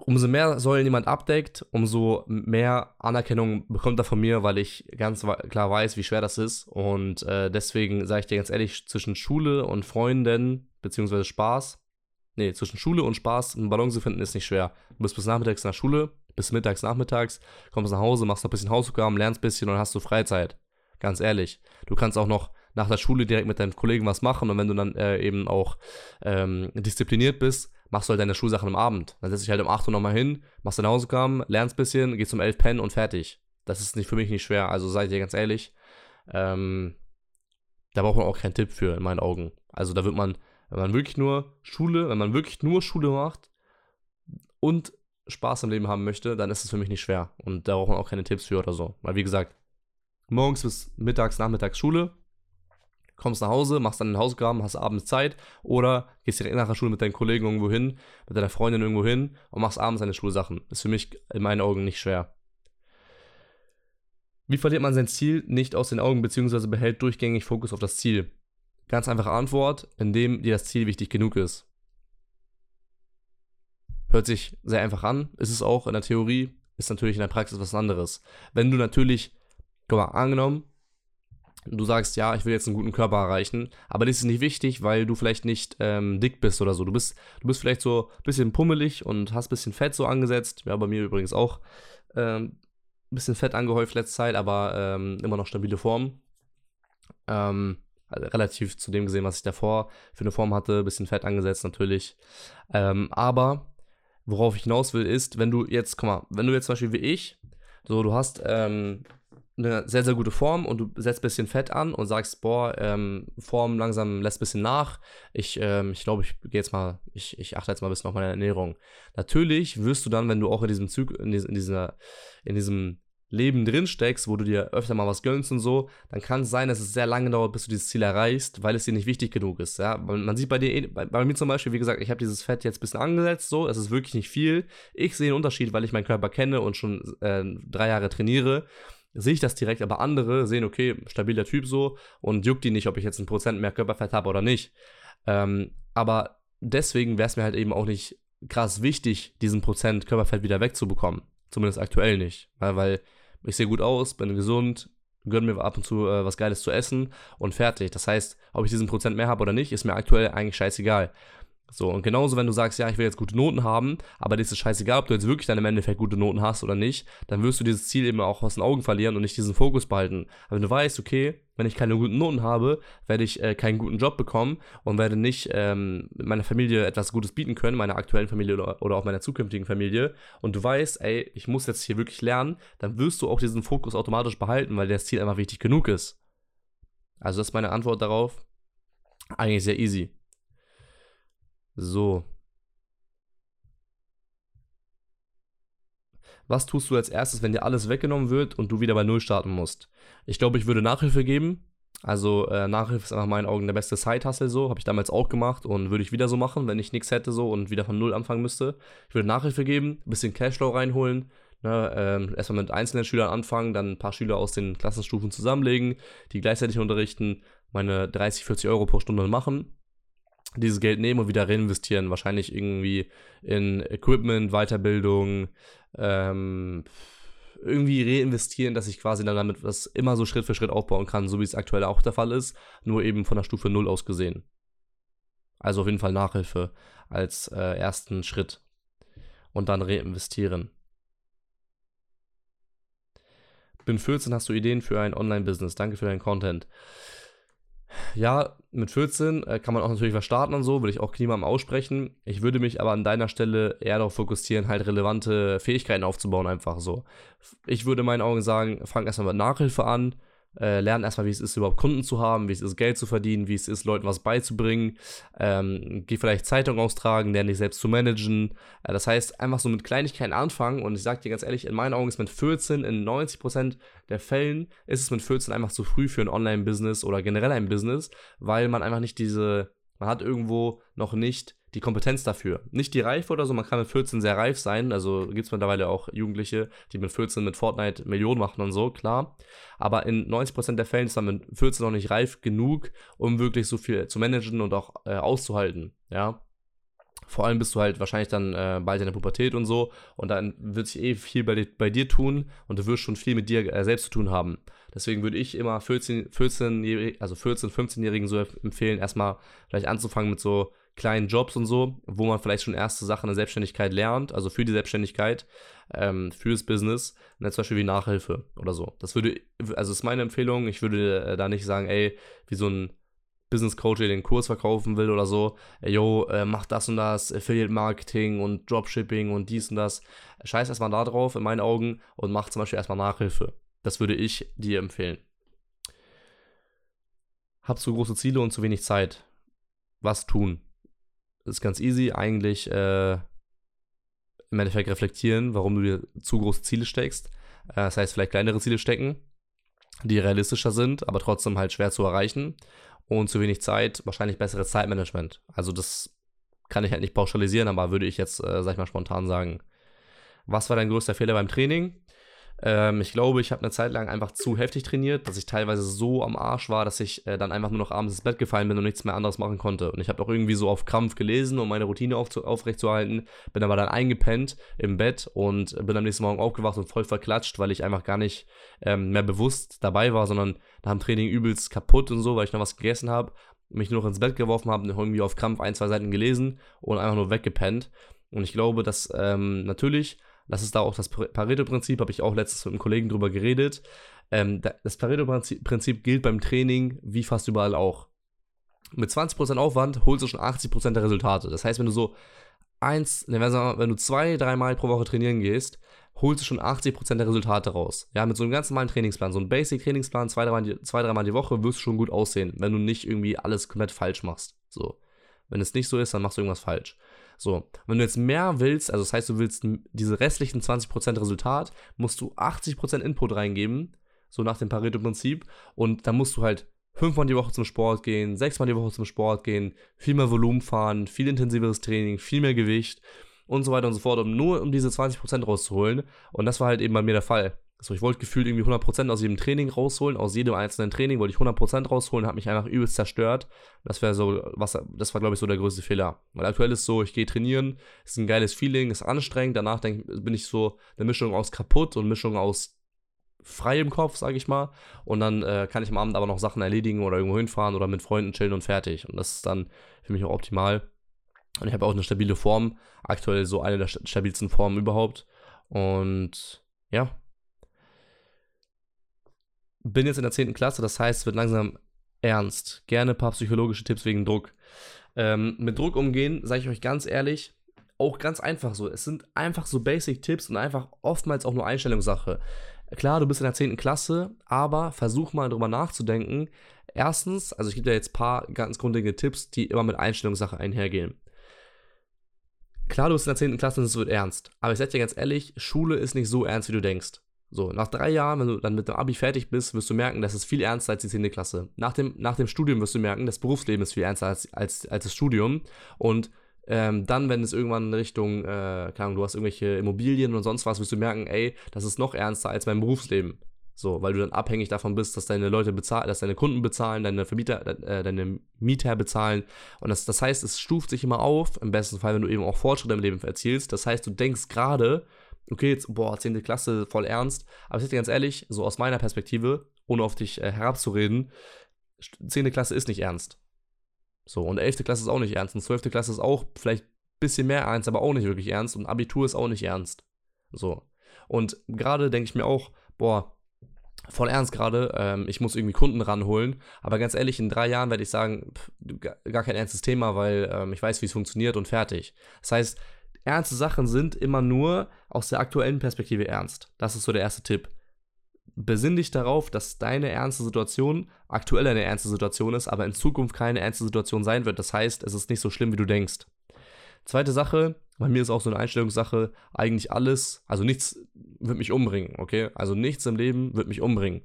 Umso mehr Säulen jemand abdeckt, umso mehr Anerkennung bekommt er von mir, weil ich ganz klar weiß, wie schwer das ist. Und äh, deswegen sage ich dir ganz ehrlich, zwischen Schule und Freunden, beziehungsweise Spaß, nee, zwischen Schule und Spaß einen Ballon zu finden, ist nicht schwer. Du bist bis nachmittags in der Schule, bis mittags, nachmittags, kommst nach Hause, machst ein bisschen Hausaufgaben, lernst ein bisschen und dann hast du Freizeit. Ganz ehrlich. Du kannst auch noch nach der Schule direkt mit deinen Kollegen was machen und wenn du dann äh, eben auch ähm, diszipliniert bist, machst du halt deine Schulsachen am Abend. Dann setzt dich halt um 8 Uhr nochmal hin, machst deine Hausaufgaben, lernst ein bisschen, gehst um 11 pennen und fertig. Das ist nicht für mich nicht schwer. Also sage ich dir ganz ehrlich, ähm, da braucht man auch keinen Tipp für in meinen Augen. Also da wird man wenn man wirklich nur Schule, wenn man wirklich nur Schule macht und Spaß im Leben haben möchte, dann ist es für mich nicht schwer. Und da braucht man auch keine Tipps für oder so. Weil wie gesagt, morgens bis mittags, nachmittags Schule, kommst nach Hause, machst dann den Hausaufgaben, hast abends Zeit oder gehst direkt nach der Schule mit deinen Kollegen irgendwo hin, mit deiner Freundin irgendwo hin und machst abends deine Schulsachen. Ist für mich in meinen Augen nicht schwer. Wie verliert man sein Ziel nicht aus den Augen bzw. behält durchgängig Fokus auf das Ziel? Ganz einfache Antwort, indem dir das Ziel wichtig genug ist. Hört sich sehr einfach an, ist es auch in der Theorie, ist natürlich in der Praxis was anderes. Wenn du natürlich, guck mal, angenommen, du sagst, ja, ich will jetzt einen guten Körper erreichen, aber das ist nicht wichtig, weil du vielleicht nicht ähm, dick bist oder so. Du bist, du bist vielleicht so ein bisschen pummelig und hast ein bisschen Fett so angesetzt. Ja, bei mir übrigens auch ähm, ein bisschen Fett angehäuft letzte Zeit, aber ähm, immer noch stabile Form. Ähm, also relativ zu dem gesehen, was ich davor für eine Form hatte, bisschen fett angesetzt natürlich. Ähm, aber worauf ich hinaus will, ist, wenn du jetzt, guck mal, wenn du jetzt zum Beispiel wie ich, So, du hast ähm, eine sehr, sehr gute Form und du setzt ein bisschen Fett an und sagst, boah, ähm, Form langsam lässt ein bisschen nach. Ich ähm, ich, glaube, ich gehe jetzt mal, ich, ich achte jetzt mal ein bisschen auf meine Ernährung. Natürlich wirst du dann, wenn du auch in diesem Zug, in, dieser, in diesem Leben drin steckst, wo du dir öfter mal was gönnst und so, dann kann es sein, dass es sehr lange dauert, bis du dieses Ziel erreichst, weil es dir nicht wichtig genug ist. Ja? Man sieht bei dir, bei, bei mir zum Beispiel, wie gesagt, ich habe dieses Fett jetzt ein bisschen angesetzt, so, es ist wirklich nicht viel. Ich sehe einen Unterschied, weil ich meinen Körper kenne und schon äh, drei Jahre trainiere. Sehe ich das direkt, aber andere sehen, okay, stabiler Typ so und juckt die nicht, ob ich jetzt ein Prozent mehr Körperfett habe oder nicht. Ähm, aber deswegen wäre es mir halt eben auch nicht krass wichtig, diesen Prozent Körperfett wieder wegzubekommen. Zumindest aktuell nicht. Weil, weil ich sehe gut aus, bin gesund, gönne mir ab und zu äh, was Geiles zu essen und fertig. Das heißt, ob ich diesen Prozent mehr habe oder nicht, ist mir aktuell eigentlich scheißegal. So, und genauso, wenn du sagst, ja, ich will jetzt gute Noten haben, aber dir ist es scheißegal, ob du jetzt wirklich dann im Endeffekt gute Noten hast oder nicht, dann wirst du dieses Ziel eben auch aus den Augen verlieren und nicht diesen Fokus behalten. Aber wenn du weißt, okay, wenn ich keine guten Noten habe, werde ich äh, keinen guten Job bekommen und werde nicht ähm, meiner Familie etwas Gutes bieten können, meiner aktuellen Familie oder, oder auch meiner zukünftigen Familie, und du weißt, ey, ich muss jetzt hier wirklich lernen, dann wirst du auch diesen Fokus automatisch behalten, weil das Ziel einfach wichtig genug ist. Also das ist meine Antwort darauf. Eigentlich sehr easy. So. Was tust du als erstes, wenn dir alles weggenommen wird und du wieder bei Null starten musst? Ich glaube, ich würde Nachhilfe geben. Also äh, Nachhilfe ist einfach in meinen Augen der beste Side-Hustle so. Habe ich damals auch gemacht und würde ich wieder so machen, wenn ich nichts hätte so und wieder von Null anfangen müsste. Ich würde Nachhilfe geben, ein bisschen Cashflow reinholen. Ne, ähm, erstmal mit einzelnen Schülern anfangen, dann ein paar Schüler aus den Klassenstufen zusammenlegen, die gleichzeitig unterrichten, meine 30, 40 Euro pro Stunde machen dieses Geld nehmen und wieder reinvestieren. Wahrscheinlich irgendwie in Equipment, Weiterbildung, ähm, irgendwie reinvestieren, dass ich quasi dann damit das immer so Schritt für Schritt aufbauen kann, so wie es aktuell auch der Fall ist, nur eben von der Stufe 0 aus gesehen. Also auf jeden Fall Nachhilfe als äh, ersten Schritt und dann reinvestieren. Bin 14, hast du Ideen für ein Online-Business? Danke für deinen Content ja, mit 14 äh, kann man auch natürlich was starten und so, würde ich auch niemandem aussprechen. Ich würde mich aber an deiner Stelle eher darauf fokussieren, halt relevante Fähigkeiten aufzubauen, einfach so. Ich würde in meinen Augen sagen, fang erstmal mit Nachhilfe an, äh, lernen erstmal, wie es ist, überhaupt Kunden zu haben, wie es ist, Geld zu verdienen, wie es ist, Leuten was beizubringen. Ähm, geh vielleicht Zeitung austragen, lerne dich selbst zu managen. Äh, das heißt, einfach so mit Kleinigkeiten anfangen. Und ich sage dir ganz ehrlich, in meinen Augen ist mit 14, in 90% der Fällen ist es mit 14 einfach zu früh für ein Online-Business oder generell ein Business, weil man einfach nicht diese, man hat irgendwo noch nicht die Kompetenz dafür. Nicht die Reife oder so, man kann mit 14 sehr reif sein, also gibt es mittlerweile auch Jugendliche, die mit 14 mit Fortnite Millionen machen und so, klar. Aber in 90% der Fällen ist man mit 14 noch nicht reif genug, um wirklich so viel zu managen und auch äh, auszuhalten, ja. Vor allem bist du halt wahrscheinlich dann äh, bald in der Pubertät und so und dann wird sich eh viel bei, bei dir tun und du wirst schon viel mit dir äh, selbst zu tun haben. Deswegen würde ich immer 14, 14 also 14, 15-Jährigen so empfehlen, erstmal vielleicht anzufangen mit so kleinen Jobs und so, wo man vielleicht schon erste Sachen in der Selbstständigkeit lernt, also für die Selbstständigkeit, ähm, für das Business, ne, zum Beispiel wie Nachhilfe oder so. Das würde, also ist meine Empfehlung, ich würde äh, da nicht sagen, ey, wie so ein Business Coach, der den Kurs verkaufen will oder so, ey, yo, äh, mach das und das, Affiliate Marketing und Dropshipping und dies und das. Scheiß erstmal da drauf, in meinen Augen, und mach zum Beispiel erstmal Nachhilfe. Das würde ich dir empfehlen. Hab zu große Ziele und zu wenig Zeit. Was tun? Ist ganz easy. Eigentlich äh, im Endeffekt reflektieren, warum du dir zu große Ziele steckst. Äh, das heißt, vielleicht kleinere Ziele stecken, die realistischer sind, aber trotzdem halt schwer zu erreichen. Und zu wenig Zeit, wahrscheinlich besseres Zeitmanagement. Also das kann ich halt nicht pauschalisieren, aber würde ich jetzt, äh, sag ich mal, spontan sagen. Was war dein größter Fehler beim Training? Ähm, ich glaube, ich habe eine Zeit lang einfach zu heftig trainiert, dass ich teilweise so am Arsch war, dass ich äh, dann einfach nur noch abends ins Bett gefallen bin und nichts mehr anderes machen konnte. Und ich habe auch irgendwie so auf Krampf gelesen, um meine Routine auf, aufrechtzuerhalten, bin aber dann eingepennt im Bett und bin am nächsten Morgen aufgewacht und voll verklatscht, weil ich einfach gar nicht ähm, mehr bewusst dabei war, sondern nach dem Training übelst kaputt und so, weil ich noch was gegessen habe, mich nur noch ins Bett geworfen habe, irgendwie auf Krampf ein, zwei Seiten gelesen und einfach nur weggepennt. Und ich glaube, dass ähm, natürlich das ist da auch das Pareto-Prinzip, habe ich auch letztens mit einem Kollegen drüber geredet. Ähm, das Pareto-Prinzip gilt beim Training wie fast überall auch. Mit 20% Aufwand holst du schon 80% der Resultate. Das heißt, wenn du so eins, ne, wenn du zwei, dreimal pro Woche trainieren gehst, holst du schon 80% der Resultate raus. Ja, mit so einem ganz normalen Trainingsplan, so einem Basic-Trainingsplan, zwei, dreimal die, zwei, dreimal die Woche, wirst du schon gut aussehen, wenn du nicht irgendwie alles komplett falsch machst. So. Wenn es nicht so ist, dann machst du irgendwas falsch. So, wenn du jetzt mehr willst, also das heißt, du willst diese restlichen 20% Resultat, musst du 80% Input reingeben, so nach dem Pareto-Prinzip, und dann musst du halt fünfmal die Woche zum Sport gehen, sechsmal die Woche zum Sport gehen, viel mehr Volumen fahren, viel intensiveres Training, viel mehr Gewicht und so weiter und so fort, um nur um diese 20% rauszuholen. Und das war halt eben bei mir der Fall. Also ich wollte gefühlt irgendwie 100% aus jedem Training rausholen, aus jedem einzelnen Training wollte ich 100% rausholen, hat mich einfach übelst zerstört. Das wäre so, was, das war glaube ich so der größte Fehler. Weil aktuell ist so, ich gehe trainieren, ist ein geiles Feeling, ist anstrengend, danach denk, bin ich so eine Mischung aus kaputt und Mischung aus frei im Kopf, sage ich mal. Und dann äh, kann ich am Abend aber noch Sachen erledigen oder irgendwo hinfahren oder mit Freunden chillen und fertig. Und das ist dann für mich auch optimal. Und ich habe auch eine stabile Form. Aktuell so eine der stabilsten Formen überhaupt. Und ja, bin jetzt in der 10. Klasse, das heißt, es wird langsam ernst. Gerne ein paar psychologische Tipps wegen Druck. Ähm, mit Druck umgehen, sage ich euch ganz ehrlich, auch ganz einfach so. Es sind einfach so Basic-Tipps und einfach oftmals auch nur Einstellungssache. Klar, du bist in der 10. Klasse, aber versuch mal drüber nachzudenken. Erstens, also ich gebe dir jetzt ein paar ganz grundlegende Tipps, die immer mit Einstellungssache einhergehen. Klar, du bist in der 10. Klasse und es wird ernst. Aber ich sage dir ganz ehrlich, Schule ist nicht so ernst, wie du denkst. So, nach drei Jahren, wenn du dann mit dem Abi fertig bist, wirst du merken, das ist viel ernster als die 10. Klasse. Nach dem, nach dem Studium wirst du merken, das Berufsleben ist viel ernster als, als, als das Studium. Und ähm, dann, wenn es irgendwann in Richtung, äh, keine Ahnung, du hast irgendwelche Immobilien und sonst was, wirst du merken, ey, das ist noch ernster als mein Berufsleben. So, weil du dann abhängig davon bist, dass deine Leute bezahlen, dass deine Kunden bezahlen, deine Vermieter, äh, deine Mieter bezahlen. Und das, das heißt, es stuft sich immer auf, im besten Fall, wenn du eben auch Fortschritte im Leben erzielst. Das heißt, du denkst gerade, okay, jetzt, boah, 10. Klasse, voll ernst. Aber ich sag dir ganz ehrlich, so aus meiner Perspektive, ohne auf dich äh, herabzureden, 10. Klasse ist nicht ernst. So, und 11. Klasse ist auch nicht ernst. Und 12. Klasse ist auch vielleicht ein bisschen mehr ernst, aber auch nicht wirklich ernst. Und Abitur ist auch nicht ernst. So. Und gerade denke ich mir auch, boah, voll ernst gerade, ähm, ich muss irgendwie Kunden ranholen. Aber ganz ehrlich, in drei Jahren werde ich sagen, pff, gar kein ernstes Thema, weil ähm, ich weiß, wie es funktioniert und fertig. Das heißt, ernste Sachen sind immer nur aus der aktuellen Perspektive ernst. Das ist so der erste Tipp. Besinn dich darauf, dass deine ernste Situation aktuell eine ernste Situation ist, aber in Zukunft keine ernste Situation sein wird. Das heißt, es ist nicht so schlimm, wie du denkst. Zweite Sache, bei mir ist auch so eine Einstellungssache, eigentlich alles, also nichts wird mich umbringen, okay? Also nichts im Leben wird mich umbringen.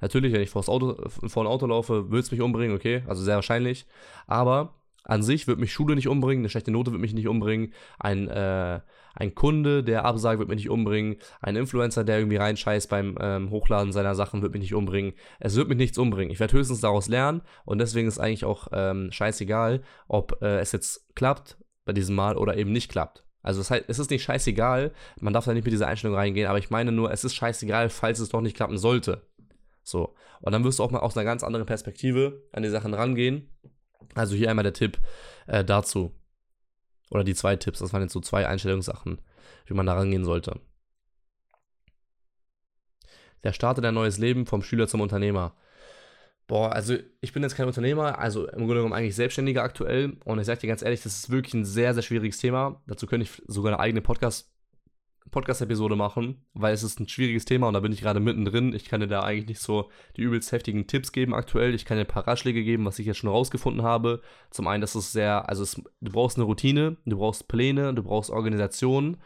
Natürlich, wenn ich vor, Auto, vor ein Auto laufe, wird es mich umbringen, okay? Also sehr wahrscheinlich. Aber an sich wird mich Schule nicht umbringen, eine schlechte Note wird mich nicht umbringen, ein, äh, ein Kunde, der absagt, wird mich nicht umbringen, ein Influencer, der irgendwie reinscheißt beim ähm, Hochladen seiner Sachen, wird mich nicht umbringen. Es wird mich nichts umbringen. Ich werde höchstens daraus lernen und deswegen ist eigentlich auch ähm, scheißegal, ob äh, es jetzt klappt bei diesem Mal oder eben nicht klappt. Also es ist nicht scheißegal, man darf da nicht mit dieser Einstellung reingehen, aber ich meine nur, es ist scheißegal, falls es doch nicht klappen sollte. So. Und dann wirst du auch mal aus einer ganz anderen Perspektive an die Sachen rangehen also hier einmal der Tipp äh, dazu. Oder die zwei Tipps, das waren jetzt so zwei Einstellungssachen, wie man da rangehen sollte. Der startet ein neues Leben vom Schüler zum Unternehmer. Boah, also ich bin jetzt kein Unternehmer, also im Grunde genommen eigentlich Selbstständiger aktuell. Und ich sage dir ganz ehrlich, das ist wirklich ein sehr, sehr schwieriges Thema. Dazu könnte ich sogar eine eigene Podcast Podcast-Episode machen, weil es ist ein schwieriges Thema und da bin ich gerade mittendrin. Ich kann dir da eigentlich nicht so die übelst heftigen Tipps geben aktuell. Ich kann dir ein paar Ratschläge geben, was ich jetzt schon rausgefunden habe. Zum einen, dass es sehr, also es, du brauchst eine Routine, du brauchst Pläne, du brauchst Organisation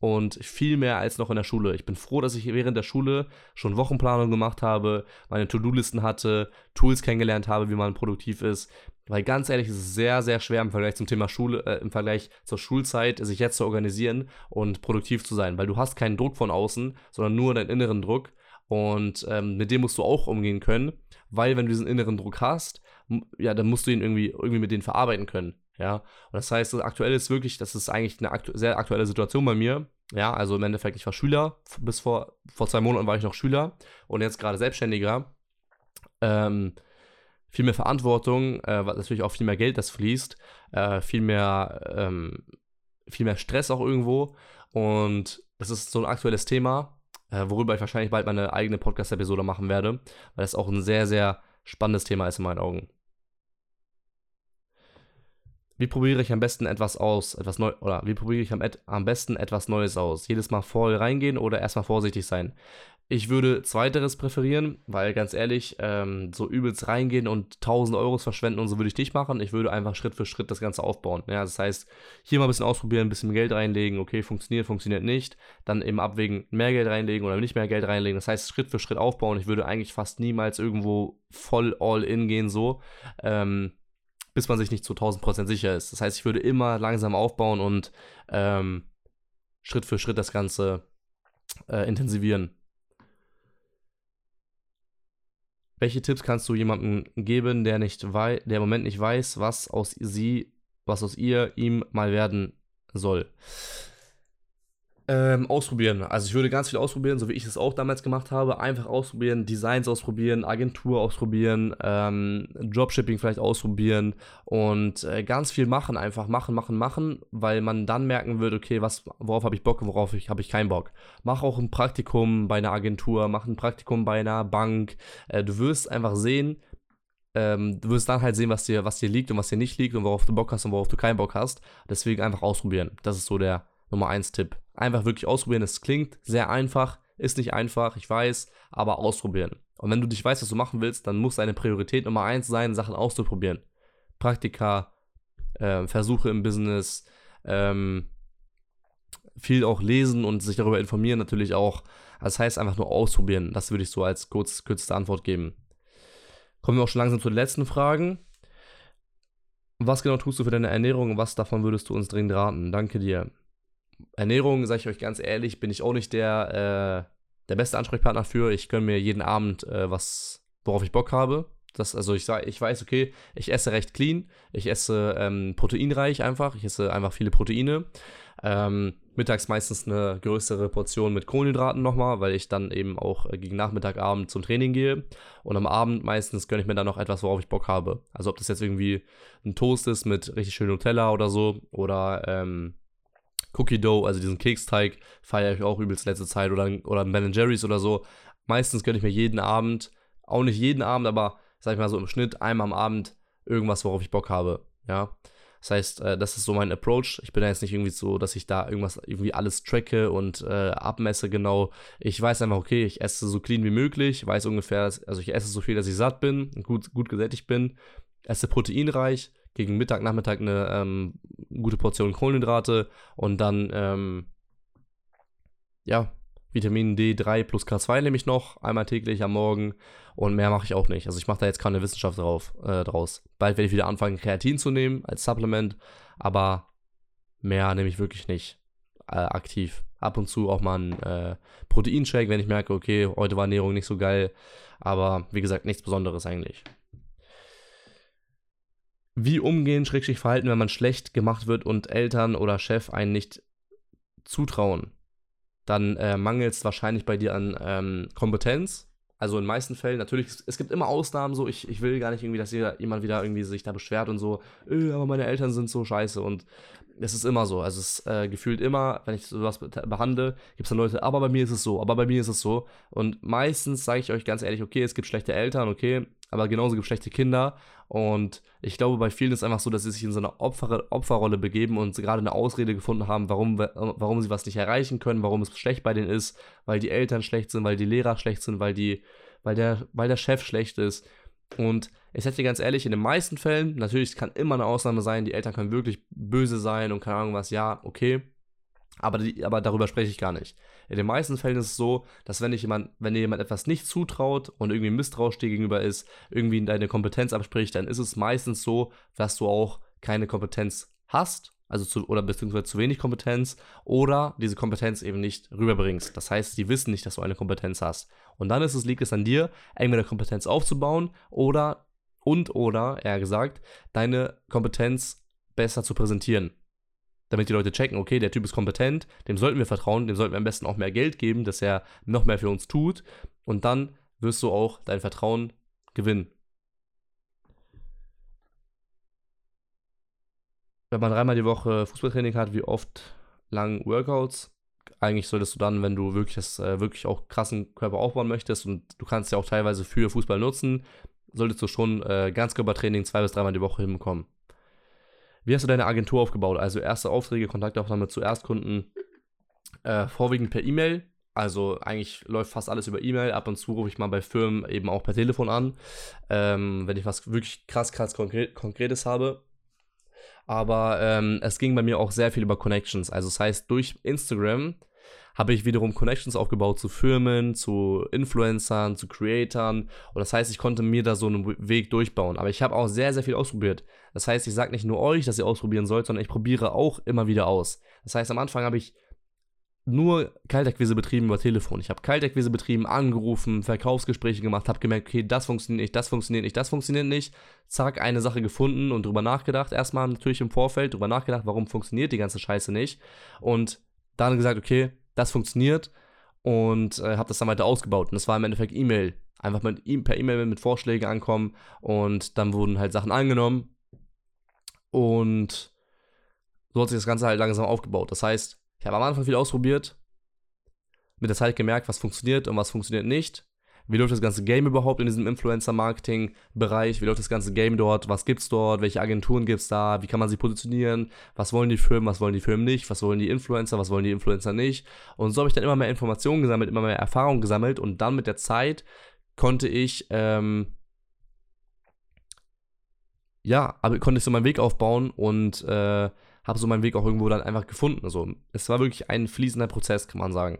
und viel mehr als noch in der Schule. Ich bin froh, dass ich während der Schule schon Wochenplanung gemacht habe, meine To-Do-Listen hatte, Tools kennengelernt habe, wie man produktiv ist. Weil ganz ehrlich, es ist sehr, sehr schwer im Vergleich zum Thema Schule, äh, im Vergleich zur Schulzeit, sich jetzt zu organisieren und produktiv zu sein. Weil du hast keinen Druck von außen, sondern nur deinen inneren Druck. Und ähm, mit dem musst du auch umgehen können. Weil wenn du diesen inneren Druck hast, ja, dann musst du ihn irgendwie, irgendwie mit denen verarbeiten können. Ja, und das heißt, das aktuell ist wirklich, das ist eigentlich eine aktu sehr aktuelle Situation bei mir. Ja, also im Endeffekt, ich war Schüler, bis vor, vor zwei Monaten war ich noch Schüler und jetzt gerade Selbstständiger. Ähm, viel mehr Verantwortung, äh, natürlich auch viel mehr Geld, das fließt, äh, viel mehr, ähm, viel mehr Stress auch irgendwo. Und das ist so ein aktuelles Thema, äh, worüber ich wahrscheinlich bald meine eigene Podcast-Episode machen werde, weil es auch ein sehr, sehr spannendes Thema ist in meinen Augen. wie probiere ich am besten etwas aus, etwas neu oder wie probiere ich am, am besten etwas Neues aus? Jedes Mal voll reingehen oder erstmal vorsichtig sein? Ich würde zweiteres präferieren, weil ganz ehrlich, ähm, so übelst reingehen und 1000 Euros verschwenden und so würde ich nicht machen. Ich würde einfach Schritt für Schritt das Ganze aufbauen. Ja, das heißt, hier mal ein bisschen ausprobieren, ein bisschen Geld reinlegen, okay, funktioniert, funktioniert nicht. Dann eben abwägen, mehr Geld reinlegen oder nicht mehr Geld reinlegen. Das heißt, Schritt für Schritt aufbauen. Ich würde eigentlich fast niemals irgendwo voll all in gehen, so, ähm, bis man sich nicht zu 1000% sicher ist. Das heißt, ich würde immer langsam aufbauen und ähm, Schritt für Schritt das Ganze äh, intensivieren. Welche Tipps kannst du jemandem geben, der nicht der im Moment nicht weiß, was aus sie, was aus ihr ihm mal werden soll? Ähm, ausprobieren. Also ich würde ganz viel ausprobieren, so wie ich es auch damals gemacht habe. Einfach ausprobieren, Designs ausprobieren, Agentur ausprobieren, ähm, Dropshipping vielleicht ausprobieren und äh, ganz viel machen. Einfach machen, machen, machen, weil man dann merken wird, okay, was, worauf habe ich Bock worauf ich, habe ich keinen Bock. Mach auch ein Praktikum bei einer Agentur, mach ein Praktikum bei einer Bank. Äh, du wirst einfach sehen, ähm, du wirst dann halt sehen, was dir, was dir liegt und was dir nicht liegt und worauf du Bock hast und worauf du keinen Bock hast. Deswegen einfach ausprobieren. Das ist so der Nummer 1 Tipp. Einfach wirklich ausprobieren. Es klingt sehr einfach, ist nicht einfach, ich weiß, aber ausprobieren. Und wenn du dich weißt, was du machen willst, dann muss deine Priorität Nummer 1 sein, Sachen auszuprobieren. Praktika, äh, Versuche im Business, ähm, viel auch lesen und sich darüber informieren natürlich auch. Das heißt einfach nur ausprobieren. Das würde ich so als kurz, kürzeste Antwort geben. Kommen wir auch schon langsam zu den letzten Fragen. Was genau tust du für deine Ernährung und was davon würdest du uns dringend raten? Danke dir. Ernährung, sage ich euch ganz ehrlich, bin ich auch nicht der, äh, der beste Ansprechpartner für. Ich gönne mir jeden Abend äh, was, worauf ich Bock habe. Das, also ich, ich weiß, okay, ich esse recht clean, ich esse ähm, proteinreich einfach, ich esse einfach viele Proteine. Ähm, mittags meistens eine größere Portion mit Kohlenhydraten nochmal, weil ich dann eben auch äh, gegen Nachmittag, Abend zum Training gehe. Und am Abend meistens gönne ich mir dann noch etwas, worauf ich Bock habe. Also ob das jetzt irgendwie ein Toast ist mit richtig schön Nutella oder so oder ähm, Cookie Dough, also diesen Keksteig, feiere ich auch übelst letzte Zeit oder, oder Ben Jerry's oder so. Meistens gönne ich mir jeden Abend, auch nicht jeden Abend, aber sag ich mal so im Schnitt einmal am Abend irgendwas, worauf ich Bock habe. Ja. Das heißt, äh, das ist so mein Approach. Ich bin da jetzt nicht irgendwie so, dass ich da irgendwas, irgendwie alles tracke und äh, abmesse genau. Ich weiß einfach, okay, ich esse so clean wie möglich, weiß ungefähr, also ich esse so viel, dass ich satt bin, gut, gut gesättigt bin, esse proteinreich, gegen Mittag, Nachmittag eine ähm, gute Portion Kohlenhydrate und dann, ähm, ja, Vitamin D3 plus K2 nehme ich noch, einmal täglich am Morgen und mehr mache ich auch nicht. Also ich mache da jetzt keine Wissenschaft drauf, äh, draus. Bald werde ich wieder anfangen, Kreatin zu nehmen als Supplement, aber mehr nehme ich wirklich nicht äh, aktiv. Ab und zu auch mal ein äh, Proteinshake, wenn ich merke, okay, heute war Ernährung nicht so geil, aber wie gesagt, nichts Besonderes eigentlich. Wie umgehen, schrägstrich verhalten, wenn man schlecht gemacht wird und Eltern oder Chef einen nicht zutrauen? Dann äh, mangelt es wahrscheinlich bei dir an ähm, Kompetenz. Also in meisten Fällen, natürlich, es gibt immer Ausnahmen so, ich, ich will gar nicht irgendwie, dass jemand wieder irgendwie sich da beschwert und so, äh, aber meine Eltern sind so scheiße und es ist immer so. Also es ist äh, gefühlt immer, wenn ich sowas behandle, gibt es dann Leute, aber bei mir ist es so, aber bei mir ist es so. Und meistens sage ich euch ganz ehrlich, okay, es gibt schlechte Eltern, okay, aber genauso gibt es schlechte Kinder. Und ich glaube, bei vielen ist es einfach so, dass sie sich in so eine Opfer Opferrolle begeben und gerade eine Ausrede gefunden haben, warum, warum sie was nicht erreichen können, warum es schlecht bei denen ist, weil die Eltern schlecht sind, weil die Lehrer schlecht sind, weil, die, weil, der, weil der Chef schlecht ist. Und ich sag dir ganz ehrlich, in den meisten Fällen, natürlich, kann immer eine Ausnahme sein, die Eltern können wirklich böse sein und keine Ahnung was, ja, okay. Aber, die, aber darüber spreche ich gar nicht. In den meisten Fällen ist es so, dass wenn, ich jemand, wenn dir jemand etwas nicht zutraut und irgendwie misstrauisch dir gegenüber ist, irgendwie deine Kompetenz abspricht, dann ist es meistens so, dass du auch keine Kompetenz hast, also zu, oder beziehungsweise zu wenig Kompetenz oder diese Kompetenz eben nicht rüberbringst. Das heißt, die wissen nicht, dass du eine Kompetenz hast. Und dann ist es, liegt es an dir, irgendeine Kompetenz aufzubauen oder und oder, eher gesagt, deine Kompetenz besser zu präsentieren. Damit die Leute checken, okay, der Typ ist kompetent, dem sollten wir vertrauen, dem sollten wir am besten auch mehr Geld geben, dass er noch mehr für uns tut. Und dann wirst du auch dein Vertrauen gewinnen. Wenn man dreimal die Woche Fußballtraining hat, wie oft lang Workouts? Eigentlich solltest du dann, wenn du wirklich, das, äh, wirklich auch krassen Körper aufbauen möchtest und du kannst ja auch teilweise für Fußball nutzen, solltest du schon äh, Ganzkörpertraining zwei bis dreimal die Woche hinbekommen. wie hast du deine Agentur aufgebaut? Also erste Aufträge, Kontaktaufnahme zu Erstkunden, äh, vorwiegend per E-Mail. Also eigentlich läuft fast alles über E-Mail. Ab und zu rufe ich mal bei Firmen eben auch per Telefon an, ähm, wenn ich was wirklich krass, krass Konkret Konkretes habe. Aber ähm, es ging bei mir auch sehr viel über Connections. Also das heißt, durch Instagram habe ich wiederum Connections aufgebaut zu Firmen, zu Influencern, zu Creatoren. Und das heißt, ich konnte mir da so einen Weg durchbauen. Aber ich habe auch sehr, sehr viel ausprobiert. Das heißt, ich sage nicht nur euch, dass ihr ausprobieren sollt, sondern ich probiere auch immer wieder aus. Das heißt, am Anfang habe ich nur Kaltakquise betrieben über Telefon. Ich habe Kaltakquise betrieben, angerufen, Verkaufsgespräche gemacht, habe gemerkt, okay, das funktioniert nicht, das funktioniert nicht, das funktioniert nicht. Zack, eine Sache gefunden und drüber nachgedacht. Erstmal natürlich im Vorfeld drüber nachgedacht, warum funktioniert die ganze Scheiße nicht. Und dann gesagt, okay, das funktioniert und äh, habe das dann weiter ausgebaut. Und das war im Endeffekt E-Mail. Einfach mit, e per E-Mail mit Vorschlägen ankommen und dann wurden halt Sachen angenommen. Und so hat sich das Ganze halt langsam aufgebaut. Das heißt, ich habe am Anfang viel ausprobiert, mit der Zeit gemerkt, was funktioniert und was funktioniert nicht. Wie läuft das ganze Game überhaupt in diesem Influencer-Marketing-Bereich? Wie läuft das ganze Game dort? Was gibt's dort? Welche Agenturen gibt's da? Wie kann man sich positionieren? Was wollen die Firmen? Was wollen die Firmen nicht? Was wollen die Influencer? Was wollen die Influencer nicht? Und so habe ich dann immer mehr Informationen gesammelt, immer mehr Erfahrung gesammelt und dann mit der Zeit konnte ich, ähm, ja, aber konnte ich so meinen Weg aufbauen und äh, habe so meinen Weg auch irgendwo dann einfach gefunden. Also es war wirklich ein fließender Prozess, kann man sagen.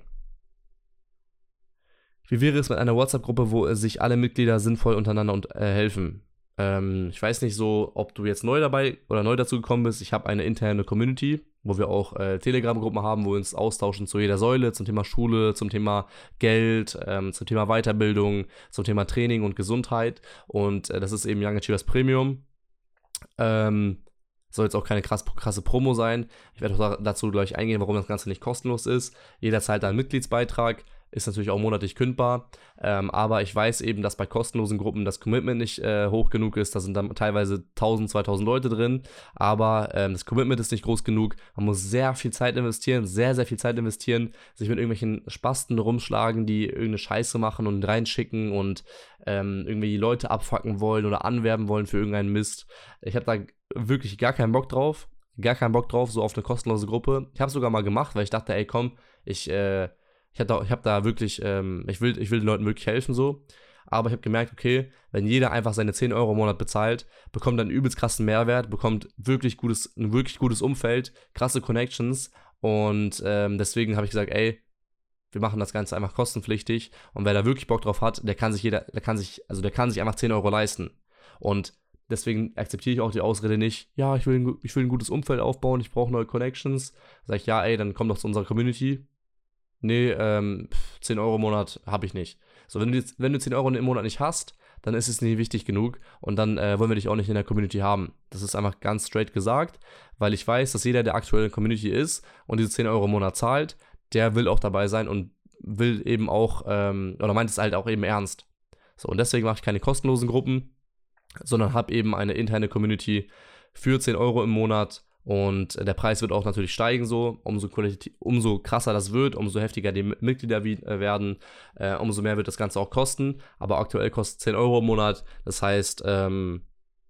Wie wäre es mit einer WhatsApp-Gruppe, wo sich alle Mitglieder sinnvoll untereinander und, äh, helfen? Ähm, ich weiß nicht so, ob du jetzt neu dabei oder neu dazu gekommen bist. Ich habe eine interne Community, wo wir auch äh, Telegram-Gruppen haben, wo wir uns austauschen zu jeder Säule, zum Thema Schule, zum Thema Geld, ähm, zum Thema Weiterbildung, zum Thema Training und Gesundheit. Und äh, das ist eben Young Achievers Premium. Ähm, soll jetzt auch keine krass, krasse Promo sein. Ich werde auch dazu gleich eingehen, warum das Ganze nicht kostenlos ist. Jeder zahlt einen Mitgliedsbeitrag ist natürlich auch monatlich kündbar. Ähm, aber ich weiß eben, dass bei kostenlosen Gruppen das Commitment nicht äh, hoch genug ist. Da sind dann teilweise 1000, 2000 Leute drin. Aber ähm, das Commitment ist nicht groß genug. Man muss sehr viel Zeit investieren, sehr, sehr viel Zeit investieren, sich mit irgendwelchen Spasten rumschlagen, die irgendeine Scheiße machen und reinschicken und ähm, irgendwie die Leute abfacken wollen oder anwerben wollen für irgendeinen Mist. Ich habe da wirklich gar keinen Bock drauf. Gar keinen Bock drauf, so auf eine kostenlose Gruppe. Ich habe es sogar mal gemacht, weil ich dachte, ey, komm, ich äh, ich habe da, hab da wirklich, ähm, ich, will, ich will den Leuten wirklich helfen so. Aber ich habe gemerkt, okay, wenn jeder einfach seine 10 Euro im Monat bezahlt, bekommt er einen übelst krassen Mehrwert, bekommt wirklich gutes, ein wirklich gutes Umfeld, krasse Connections. Und ähm, deswegen habe ich gesagt, ey, wir machen das Ganze einfach kostenpflichtig. Und wer da wirklich Bock drauf hat, der kann sich jeder, der kann sich, also der kann sich einfach 10 Euro leisten. Und deswegen akzeptiere ich auch die Ausrede nicht, ja, ich will ein, ich will ein gutes Umfeld aufbauen, ich brauche neue Connections. Sag ich, ja, ey, dann komm doch zu unserer Community, nee, ähm, 10 Euro im Monat habe ich nicht. So, wenn du, wenn du 10 Euro im Monat nicht hast, dann ist es nicht wichtig genug und dann äh, wollen wir dich auch nicht in der Community haben. Das ist einfach ganz straight gesagt, weil ich weiß, dass jeder, der aktuell in der Community ist und diese 10 Euro im Monat zahlt, der will auch dabei sein und will eben auch, ähm, oder meint es halt auch eben ernst. So, und deswegen mache ich keine kostenlosen Gruppen, sondern habe eben eine interne Community für 10 Euro im Monat und der Preis wird auch natürlich steigen so, umso, umso krasser das wird, umso heftiger die Mitglieder äh, werden, äh, umso mehr wird das Ganze auch kosten. Aber aktuell kostet 10 Euro im Monat. Das heißt, ähm,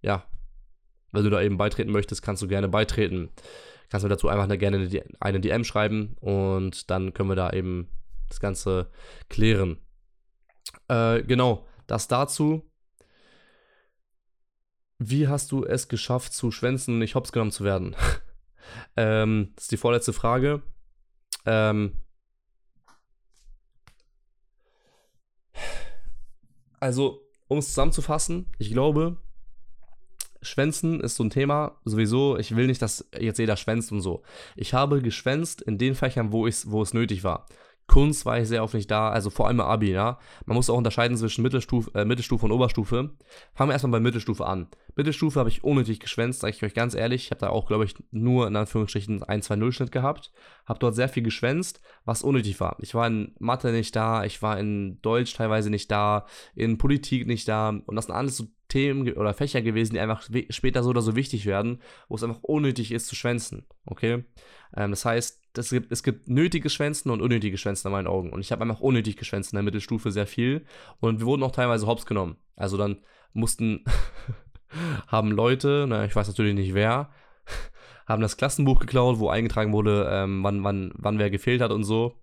ja, wenn du da eben beitreten möchtest, kannst du gerne beitreten. Kannst mir dazu einfach eine, gerne eine DM schreiben und dann können wir da eben das Ganze klären. Äh, genau, das dazu. Wie hast du es geschafft, zu schwänzen und nicht hops genommen zu werden? (laughs) ähm, das ist die vorletzte Frage. Ähm, also, um es zusammenzufassen, ich glaube, Schwänzen ist so ein Thema, sowieso, ich will nicht, dass jetzt jeder schwänzt und so. Ich habe geschwänzt in den Fächern, wo, wo es nötig war. Kunst war ich sehr oft nicht da, also vor allem Abi, ja. Man muss auch unterscheiden zwischen Mittelstufe, äh, Mittelstufe und Oberstufe. Fangen wir erstmal bei Mittelstufe an. Mittelstufe habe ich unnötig geschwänzt, sage ich euch ganz ehrlich. Ich habe da auch, glaube ich, nur in Anführungsstrichen 1-2-0-Schnitt gehabt. Habe dort sehr viel geschwänzt, was unnötig war. Ich war in Mathe nicht da, ich war in Deutsch teilweise nicht da, in Politik nicht da. Und das sind alles so Themen oder Fächer gewesen, die einfach später so oder so wichtig werden, wo es einfach unnötig ist zu schwänzen. Okay? Ähm, das heißt, das gibt, es gibt nötige Schwänzen und unnötige Schwänzen in meinen Augen. Und ich habe einfach unnötig geschwänzt in der Mittelstufe sehr viel. Und wir wurden auch teilweise hops genommen. Also dann mussten, (laughs) haben Leute, naja, ich weiß natürlich nicht wer, (laughs) haben das Klassenbuch geklaut, wo eingetragen wurde, ähm, wann, wann, wann wer gefehlt hat und so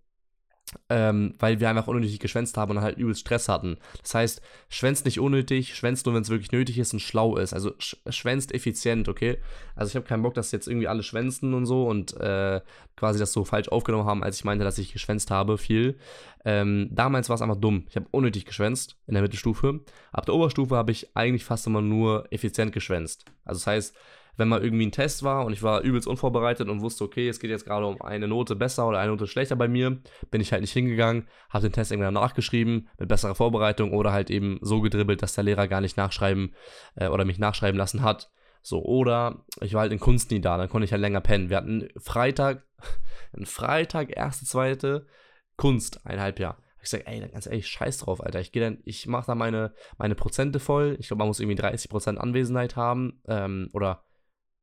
ähm, weil wir einfach unnötig geschwänzt haben und halt übelst Stress hatten. Das heißt, schwänzt nicht unnötig, schwänzt nur, wenn es wirklich nötig ist und schlau ist. Also sch schwänzt effizient, okay? Also ich habe keinen Bock, dass jetzt irgendwie alle schwänzen und so und äh, quasi das so falsch aufgenommen haben, als ich meinte, dass ich geschwänzt habe, viel. Ähm, damals war es einfach dumm. Ich habe unnötig geschwänzt in der Mittelstufe. Ab der Oberstufe habe ich eigentlich fast immer nur effizient geschwänzt. Also das heißt, wenn mal irgendwie ein Test war und ich war übelst unvorbereitet und wusste, okay, es geht jetzt gerade um eine Note besser oder eine Note schlechter bei mir, bin ich halt nicht hingegangen, habe den Test irgendwann nachgeschrieben mit besserer Vorbereitung oder halt eben so gedribbelt, dass der Lehrer gar nicht nachschreiben äh, oder mich nachschreiben lassen hat. So, oder ich war halt in Kunst nie da, dann konnte ich halt länger pennen. Wir hatten Freitag, (laughs) einen Freitag, erste, zweite, Kunst, eineinhalb Jahr. Ich sage, ey, ganz ehrlich, scheiß drauf, Alter. Ich gehe dann, ich mache da meine, meine Prozente voll. Ich glaube, man muss irgendwie 30% Anwesenheit haben. Ähm, oder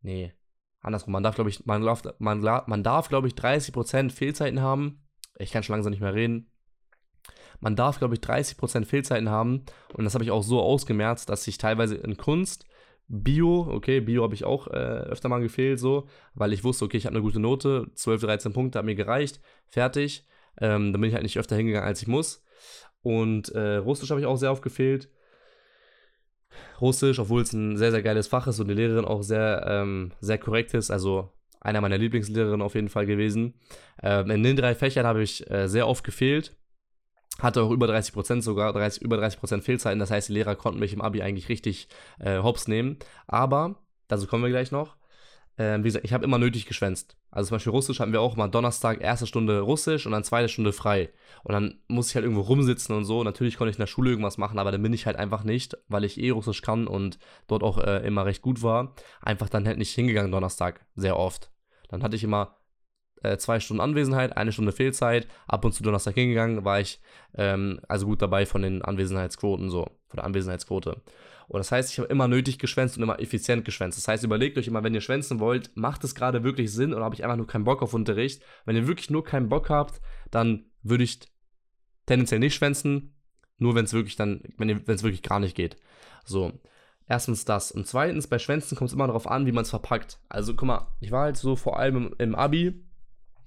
Nee, andersrum. Man darf, glaube ich, man, man, man darf, glaube ich, 30% Fehlzeiten haben. Ich kann schon langsam nicht mehr reden. Man darf, glaube ich, 30% Fehlzeiten haben. Und das habe ich auch so ausgemerzt, dass ich teilweise in Kunst, Bio, okay, Bio habe ich auch äh, öfter mal gefehlt, so, weil ich wusste, okay, ich habe eine gute Note, 12, 13 Punkte, hat mir gereicht, fertig. Ähm, dann bin ich halt nicht öfter hingegangen, als ich muss. Und äh, Russisch habe ich auch sehr oft gefehlt. Russisch, obwohl es ein sehr, sehr geiles Fach ist und die Lehrerin auch sehr, ähm, sehr korrekt ist. Also einer meiner Lieblingslehrerinnen auf jeden Fall gewesen. Ähm, in den drei Fächern habe ich äh, sehr oft gefehlt. Hatte auch über 30 Prozent sogar, 30, über 30 Prozent Fehlzeiten. Das heißt, die Lehrer konnten mich im Abi eigentlich richtig äh, hops nehmen. Aber, dazu kommen wir gleich noch, äh, wie gesagt, ich habe immer nötig geschwänzt. Also zum Beispiel Russisch hatten wir auch mal Donnerstag erste Stunde Russisch und dann zweite Stunde frei. Und dann muss ich halt irgendwo rumsitzen und so. Natürlich konnte ich in der Schule irgendwas machen, aber dann bin ich halt einfach nicht, weil ich eh Russisch kann und dort auch äh, immer recht gut war, einfach dann halt nicht hingegangen Donnerstag, sehr oft. Dann hatte ich immer äh, zwei Stunden Anwesenheit, eine Stunde Fehlzeit, ab und zu Donnerstag hingegangen, war ich ähm, also gut dabei von den Anwesenheitsquoten so, von der Anwesenheitsquote. Und das heißt, ich habe immer nötig geschwänzt und immer effizient geschwänzt. Das heißt, überlegt euch immer, wenn ihr schwänzen wollt, macht es gerade wirklich Sinn oder habe ich einfach nur keinen Bock auf Unterricht? Wenn ihr wirklich nur keinen Bock habt, dann würde ich tendenziell nicht schwänzen, nur wenn es wirklich dann, wenn es wirklich gar nicht geht. So. Erstens das. Und zweitens, bei Schwänzen kommt es immer darauf an, wie man es verpackt. Also, guck mal, ich war halt so vor allem im, im Abi,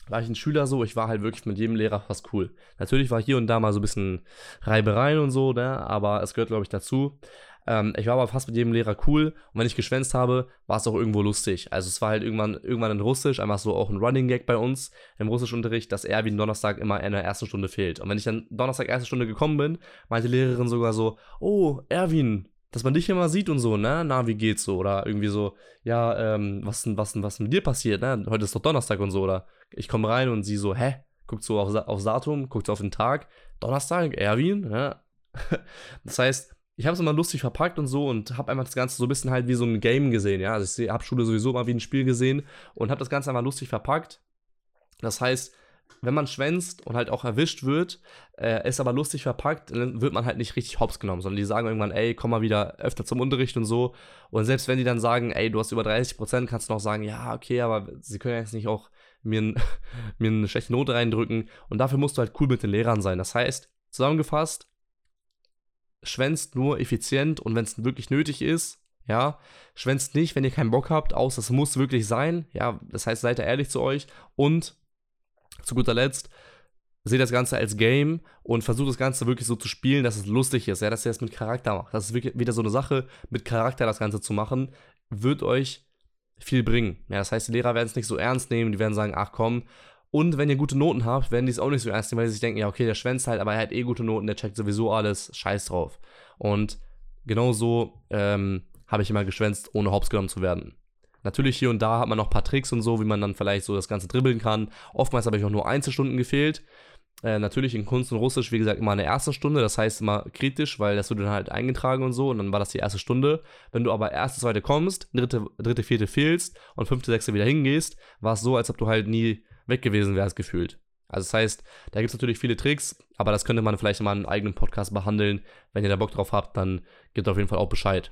war ich ein Schüler so, ich war halt wirklich mit jedem Lehrer fast cool. Natürlich war hier und da mal so ein bisschen Reibereien und so, ne, aber es gehört, glaube ich, dazu. Ähm, ich war aber fast mit jedem Lehrer cool und wenn ich geschwänzt habe, war es auch irgendwo lustig. Also es war halt irgendwann, irgendwann in Russisch, einfach so auch ein Running Gag bei uns im Russischunterricht, dass er wie Donnerstag immer in der ersten Stunde fehlt. Und wenn ich dann Donnerstag erste Stunde gekommen bin, meinte die Lehrerin sogar so, oh, Erwin, dass man dich immer sieht und so, ne? Na, wie geht's so? Oder irgendwie so, ja, ähm, was denn, was denn, was mit dir passiert, ne? Heute ist doch Donnerstag und so, oder ich komme rein und sie so, hä? Guckt so auf, aufs Datum, guckt so auf den Tag, Donnerstag, Erwin, ne? (laughs) das heißt, ich habe es immer lustig verpackt und so und habe einfach das Ganze so ein bisschen halt wie so ein Game gesehen, ja. Also ich habe Schule sowieso mal wie ein Spiel gesehen und habe das Ganze einfach lustig verpackt. Das heißt, wenn man schwänzt und halt auch erwischt wird, äh, ist aber lustig verpackt, dann wird man halt nicht richtig hops genommen, sondern die sagen irgendwann, ey, komm mal wieder öfter zum Unterricht und so. Und selbst wenn die dann sagen, ey, du hast über 30 Prozent, kannst du noch sagen, ja, okay, aber sie können jetzt nicht auch mir, ein, (laughs) mir eine schlechte Note reindrücken. Und dafür musst du halt cool mit den Lehrern sein. Das heißt, zusammengefasst, schwänzt nur effizient und wenn es wirklich nötig ist, ja, schwänzt nicht, wenn ihr keinen Bock habt, aus, das muss wirklich sein, ja, das heißt, seid da ehrlich zu euch und zu guter Letzt, seht das Ganze als Game und versucht das Ganze wirklich so zu spielen, dass es lustig ist, ja, dass ihr das mit Charakter macht. Das ist wirklich wieder so eine Sache, mit Charakter das Ganze zu machen, wird euch viel bringen. Ja, das heißt, die Lehrer werden es nicht so ernst nehmen, die werden sagen, ach komm, und wenn ihr gute Noten habt, werden die es auch nicht so ernst nehmen, weil sie sich denken, ja, okay, der schwänzt halt, aber er hat eh gute Noten, der checkt sowieso alles, scheiß drauf. Und genau so ähm, habe ich immer geschwänzt, ohne hops genommen zu werden. Natürlich hier und da hat man noch ein paar Tricks und so, wie man dann vielleicht so das Ganze dribbeln kann. Oftmals habe ich auch nur Einzelstunden gefehlt. Äh, natürlich in Kunst und Russisch, wie gesagt, immer eine erste Stunde, das heißt immer kritisch, weil das wurde dann halt eingetragen und so und dann war das die erste Stunde. Wenn du aber erste, zweite kommst, dritte, dritte, vierte fehlst und fünfte, sechste wieder hingehst, war es so, als ob du halt nie weg gewesen wäre es gefühlt. Also das heißt, da gibt es natürlich viele Tricks, aber das könnte man vielleicht mal in einem eigenen Podcast behandeln. Wenn ihr da Bock drauf habt, dann gebt auf jeden Fall auch Bescheid.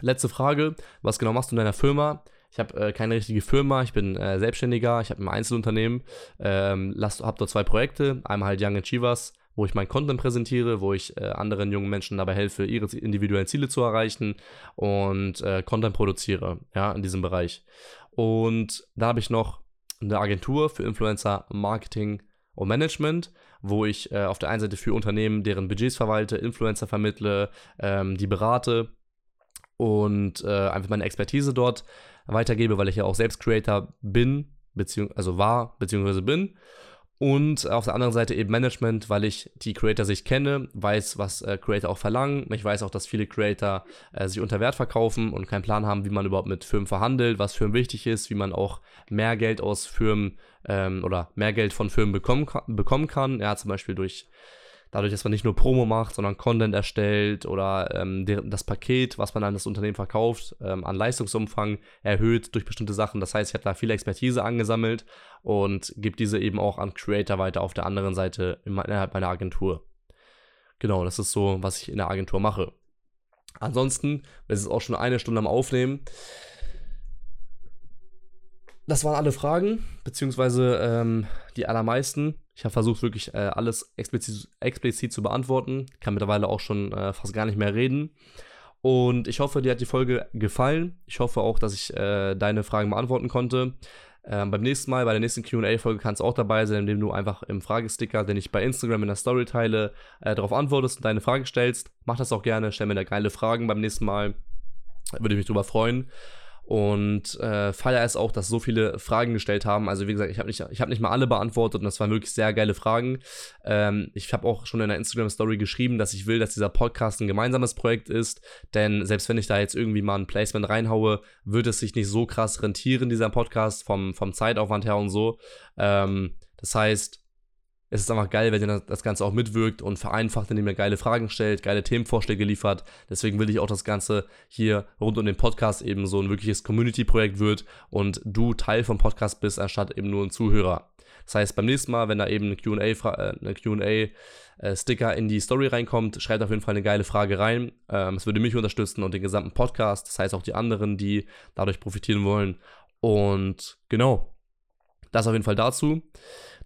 Letzte Frage, was genau machst du in deiner Firma? Ich habe äh, keine richtige Firma, ich bin äh, Selbstständiger, ich habe ein Einzelunternehmen, ähm, habe dort zwei Projekte, einmal halt Young Achievers, wo ich mein Content präsentiere, wo ich äh, anderen jungen Menschen dabei helfe, ihre individuellen Ziele zu erreichen und äh, Content produziere, ja, in diesem Bereich. Und da habe ich noch eine Agentur für Influencer Marketing und Management, wo ich äh, auf der einen Seite für Unternehmen deren Budgets verwalte, Influencer vermittle, ähm, die berate und äh, einfach meine Expertise dort weitergebe, weil ich ja auch selbst Creator bin, beziehungsweise also war, beziehungsweise bin. Und auf der anderen Seite eben Management, weil ich die Creator sich kenne, weiß, was äh, Creator auch verlangen. Ich weiß auch, dass viele Creator äh, sich unter Wert verkaufen und keinen Plan haben, wie man überhaupt mit Firmen verhandelt, was Firmen wichtig ist, wie man auch mehr Geld aus Firmen ähm, oder mehr Geld von Firmen bekommen, bekommen kann. Ja, zum Beispiel durch dadurch, dass man nicht nur Promo macht, sondern Content erstellt oder ähm, das Paket, was man an das Unternehmen verkauft, ähm, an Leistungsumfang erhöht durch bestimmte Sachen. Das heißt, ich habe da viel Expertise angesammelt und gebe diese eben auch an Creator weiter auf der anderen Seite innerhalb meiner Agentur. Genau, das ist so, was ich in der Agentur mache. Ansonsten, es ist auch schon eine Stunde am Aufnehmen. Das waren alle Fragen, beziehungsweise ähm, die allermeisten. Ich habe versucht, wirklich äh, alles explizit, explizit, zu beantworten. Kann mittlerweile auch schon äh, fast gar nicht mehr reden. Und ich hoffe, dir hat die Folge gefallen. Ich hoffe auch, dass ich äh, deine Fragen beantworten konnte. Ähm, beim nächsten Mal, bei der nächsten QA-Folge kannst du auch dabei sein, indem du einfach im Fragesticker, den ich bei Instagram in der Story teile, äh, darauf antwortest und deine Frage stellst. Mach das auch gerne, stell mir da geile Fragen beim nächsten Mal. Würde ich mich drüber freuen. Und äh, feier es auch, dass so viele Fragen gestellt haben. Also wie gesagt, ich habe nicht, hab nicht mal alle beantwortet und das waren wirklich sehr geile Fragen. Ähm, ich habe auch schon in der Instagram-Story geschrieben, dass ich will, dass dieser Podcast ein gemeinsames Projekt ist. Denn selbst wenn ich da jetzt irgendwie mal ein Placement reinhaue, wird es sich nicht so krass rentieren, dieser Podcast, vom, vom Zeitaufwand her und so. Ähm, das heißt, es ist einfach geil, wenn ihr das Ganze auch mitwirkt und vereinfacht, indem ihr geile Fragen stellt, geile Themenvorschläge liefert. Deswegen will ich auch, das Ganze hier rund um den Podcast eben so ein wirkliches Community-Projekt wird und du Teil vom Podcast bist, anstatt eben nur ein Zuhörer. Das heißt, beim nächsten Mal, wenn da eben eine QA-Sticker äh, in die Story reinkommt, schreibt auf jeden Fall eine geile Frage rein. Ähm, es würde mich unterstützen und den gesamten Podcast, das heißt auch die anderen, die dadurch profitieren wollen. Und genau, das auf jeden Fall dazu.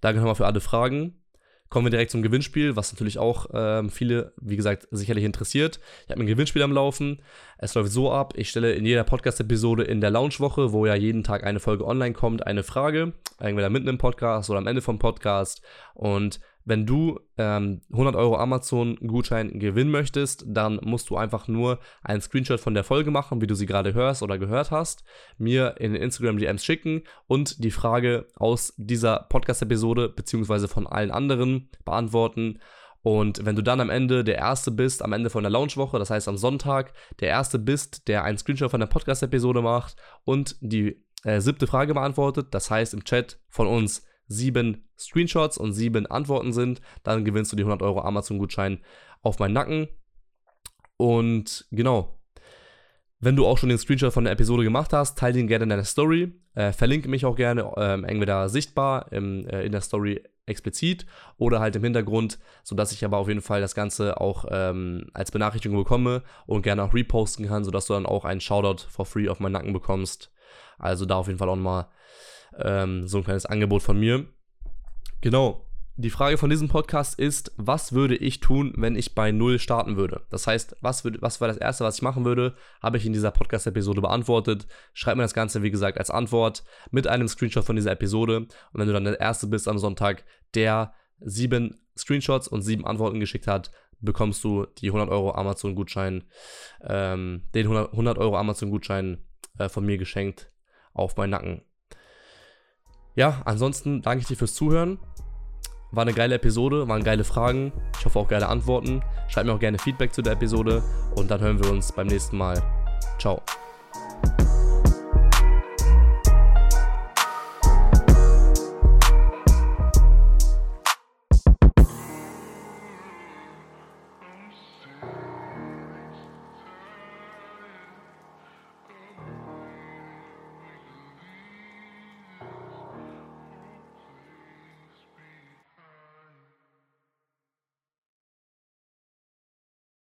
Danke nochmal für alle Fragen. Kommen wir direkt zum Gewinnspiel, was natürlich auch ähm, viele, wie gesagt, sicherlich interessiert. Ich habe ein Gewinnspiel am Laufen. Es läuft so ab, ich stelle in jeder Podcast-Episode in der Launchwoche, wo ja jeden Tag eine Folge online kommt, eine Frage. Entweder mitten im Podcast oder am Ende vom Podcast. Und wenn du ähm, 100 Euro Amazon-Gutschein gewinnen möchtest, dann musst du einfach nur einen Screenshot von der Folge machen, wie du sie gerade hörst oder gehört hast, mir in den Instagram-DMs schicken und die Frage aus dieser Podcast-Episode beziehungsweise von allen anderen beantworten. Und wenn du dann am Ende der Erste bist, am Ende von der Launchwoche, das heißt am Sonntag, der Erste bist, der einen Screenshot von der Podcast-Episode macht und die äh, siebte Frage beantwortet, das heißt im Chat von uns sieben Screenshots und sieben Antworten sind, dann gewinnst du die 100 Euro Amazon-Gutschein auf meinen Nacken. Und genau, wenn du auch schon den Screenshot von der Episode gemacht hast, teile den gerne in deiner Story. Äh, verlinke mich auch gerne ähm, entweder sichtbar im, äh, in der Story explizit oder halt im Hintergrund, sodass ich aber auf jeden Fall das Ganze auch ähm, als Benachrichtigung bekomme und gerne auch reposten kann, sodass du dann auch einen Shoutout for free auf meinen Nacken bekommst. Also da auf jeden Fall auch nochmal ähm, so ein kleines Angebot von mir. Genau. Die Frage von diesem Podcast ist, was würde ich tun, wenn ich bei Null starten würde? Das heißt, was, würd, was war das Erste, was ich machen würde, habe ich in dieser Podcast-Episode beantwortet. Schreib mir das Ganze, wie gesagt, als Antwort mit einem Screenshot von dieser Episode. Und wenn du dann der Erste bist am Sonntag, der sieben Screenshots und sieben Antworten geschickt hat, bekommst du die 100 Euro Amazon-Gutschein, ähm, den 100, 100 Euro Amazon-Gutschein äh, von mir geschenkt auf meinen Nacken. Ja, ansonsten danke ich dir fürs Zuhören. War eine geile Episode, waren geile Fragen. Ich hoffe auch geile Antworten. Schreib mir auch gerne Feedback zu der Episode und dann hören wir uns beim nächsten Mal. Ciao.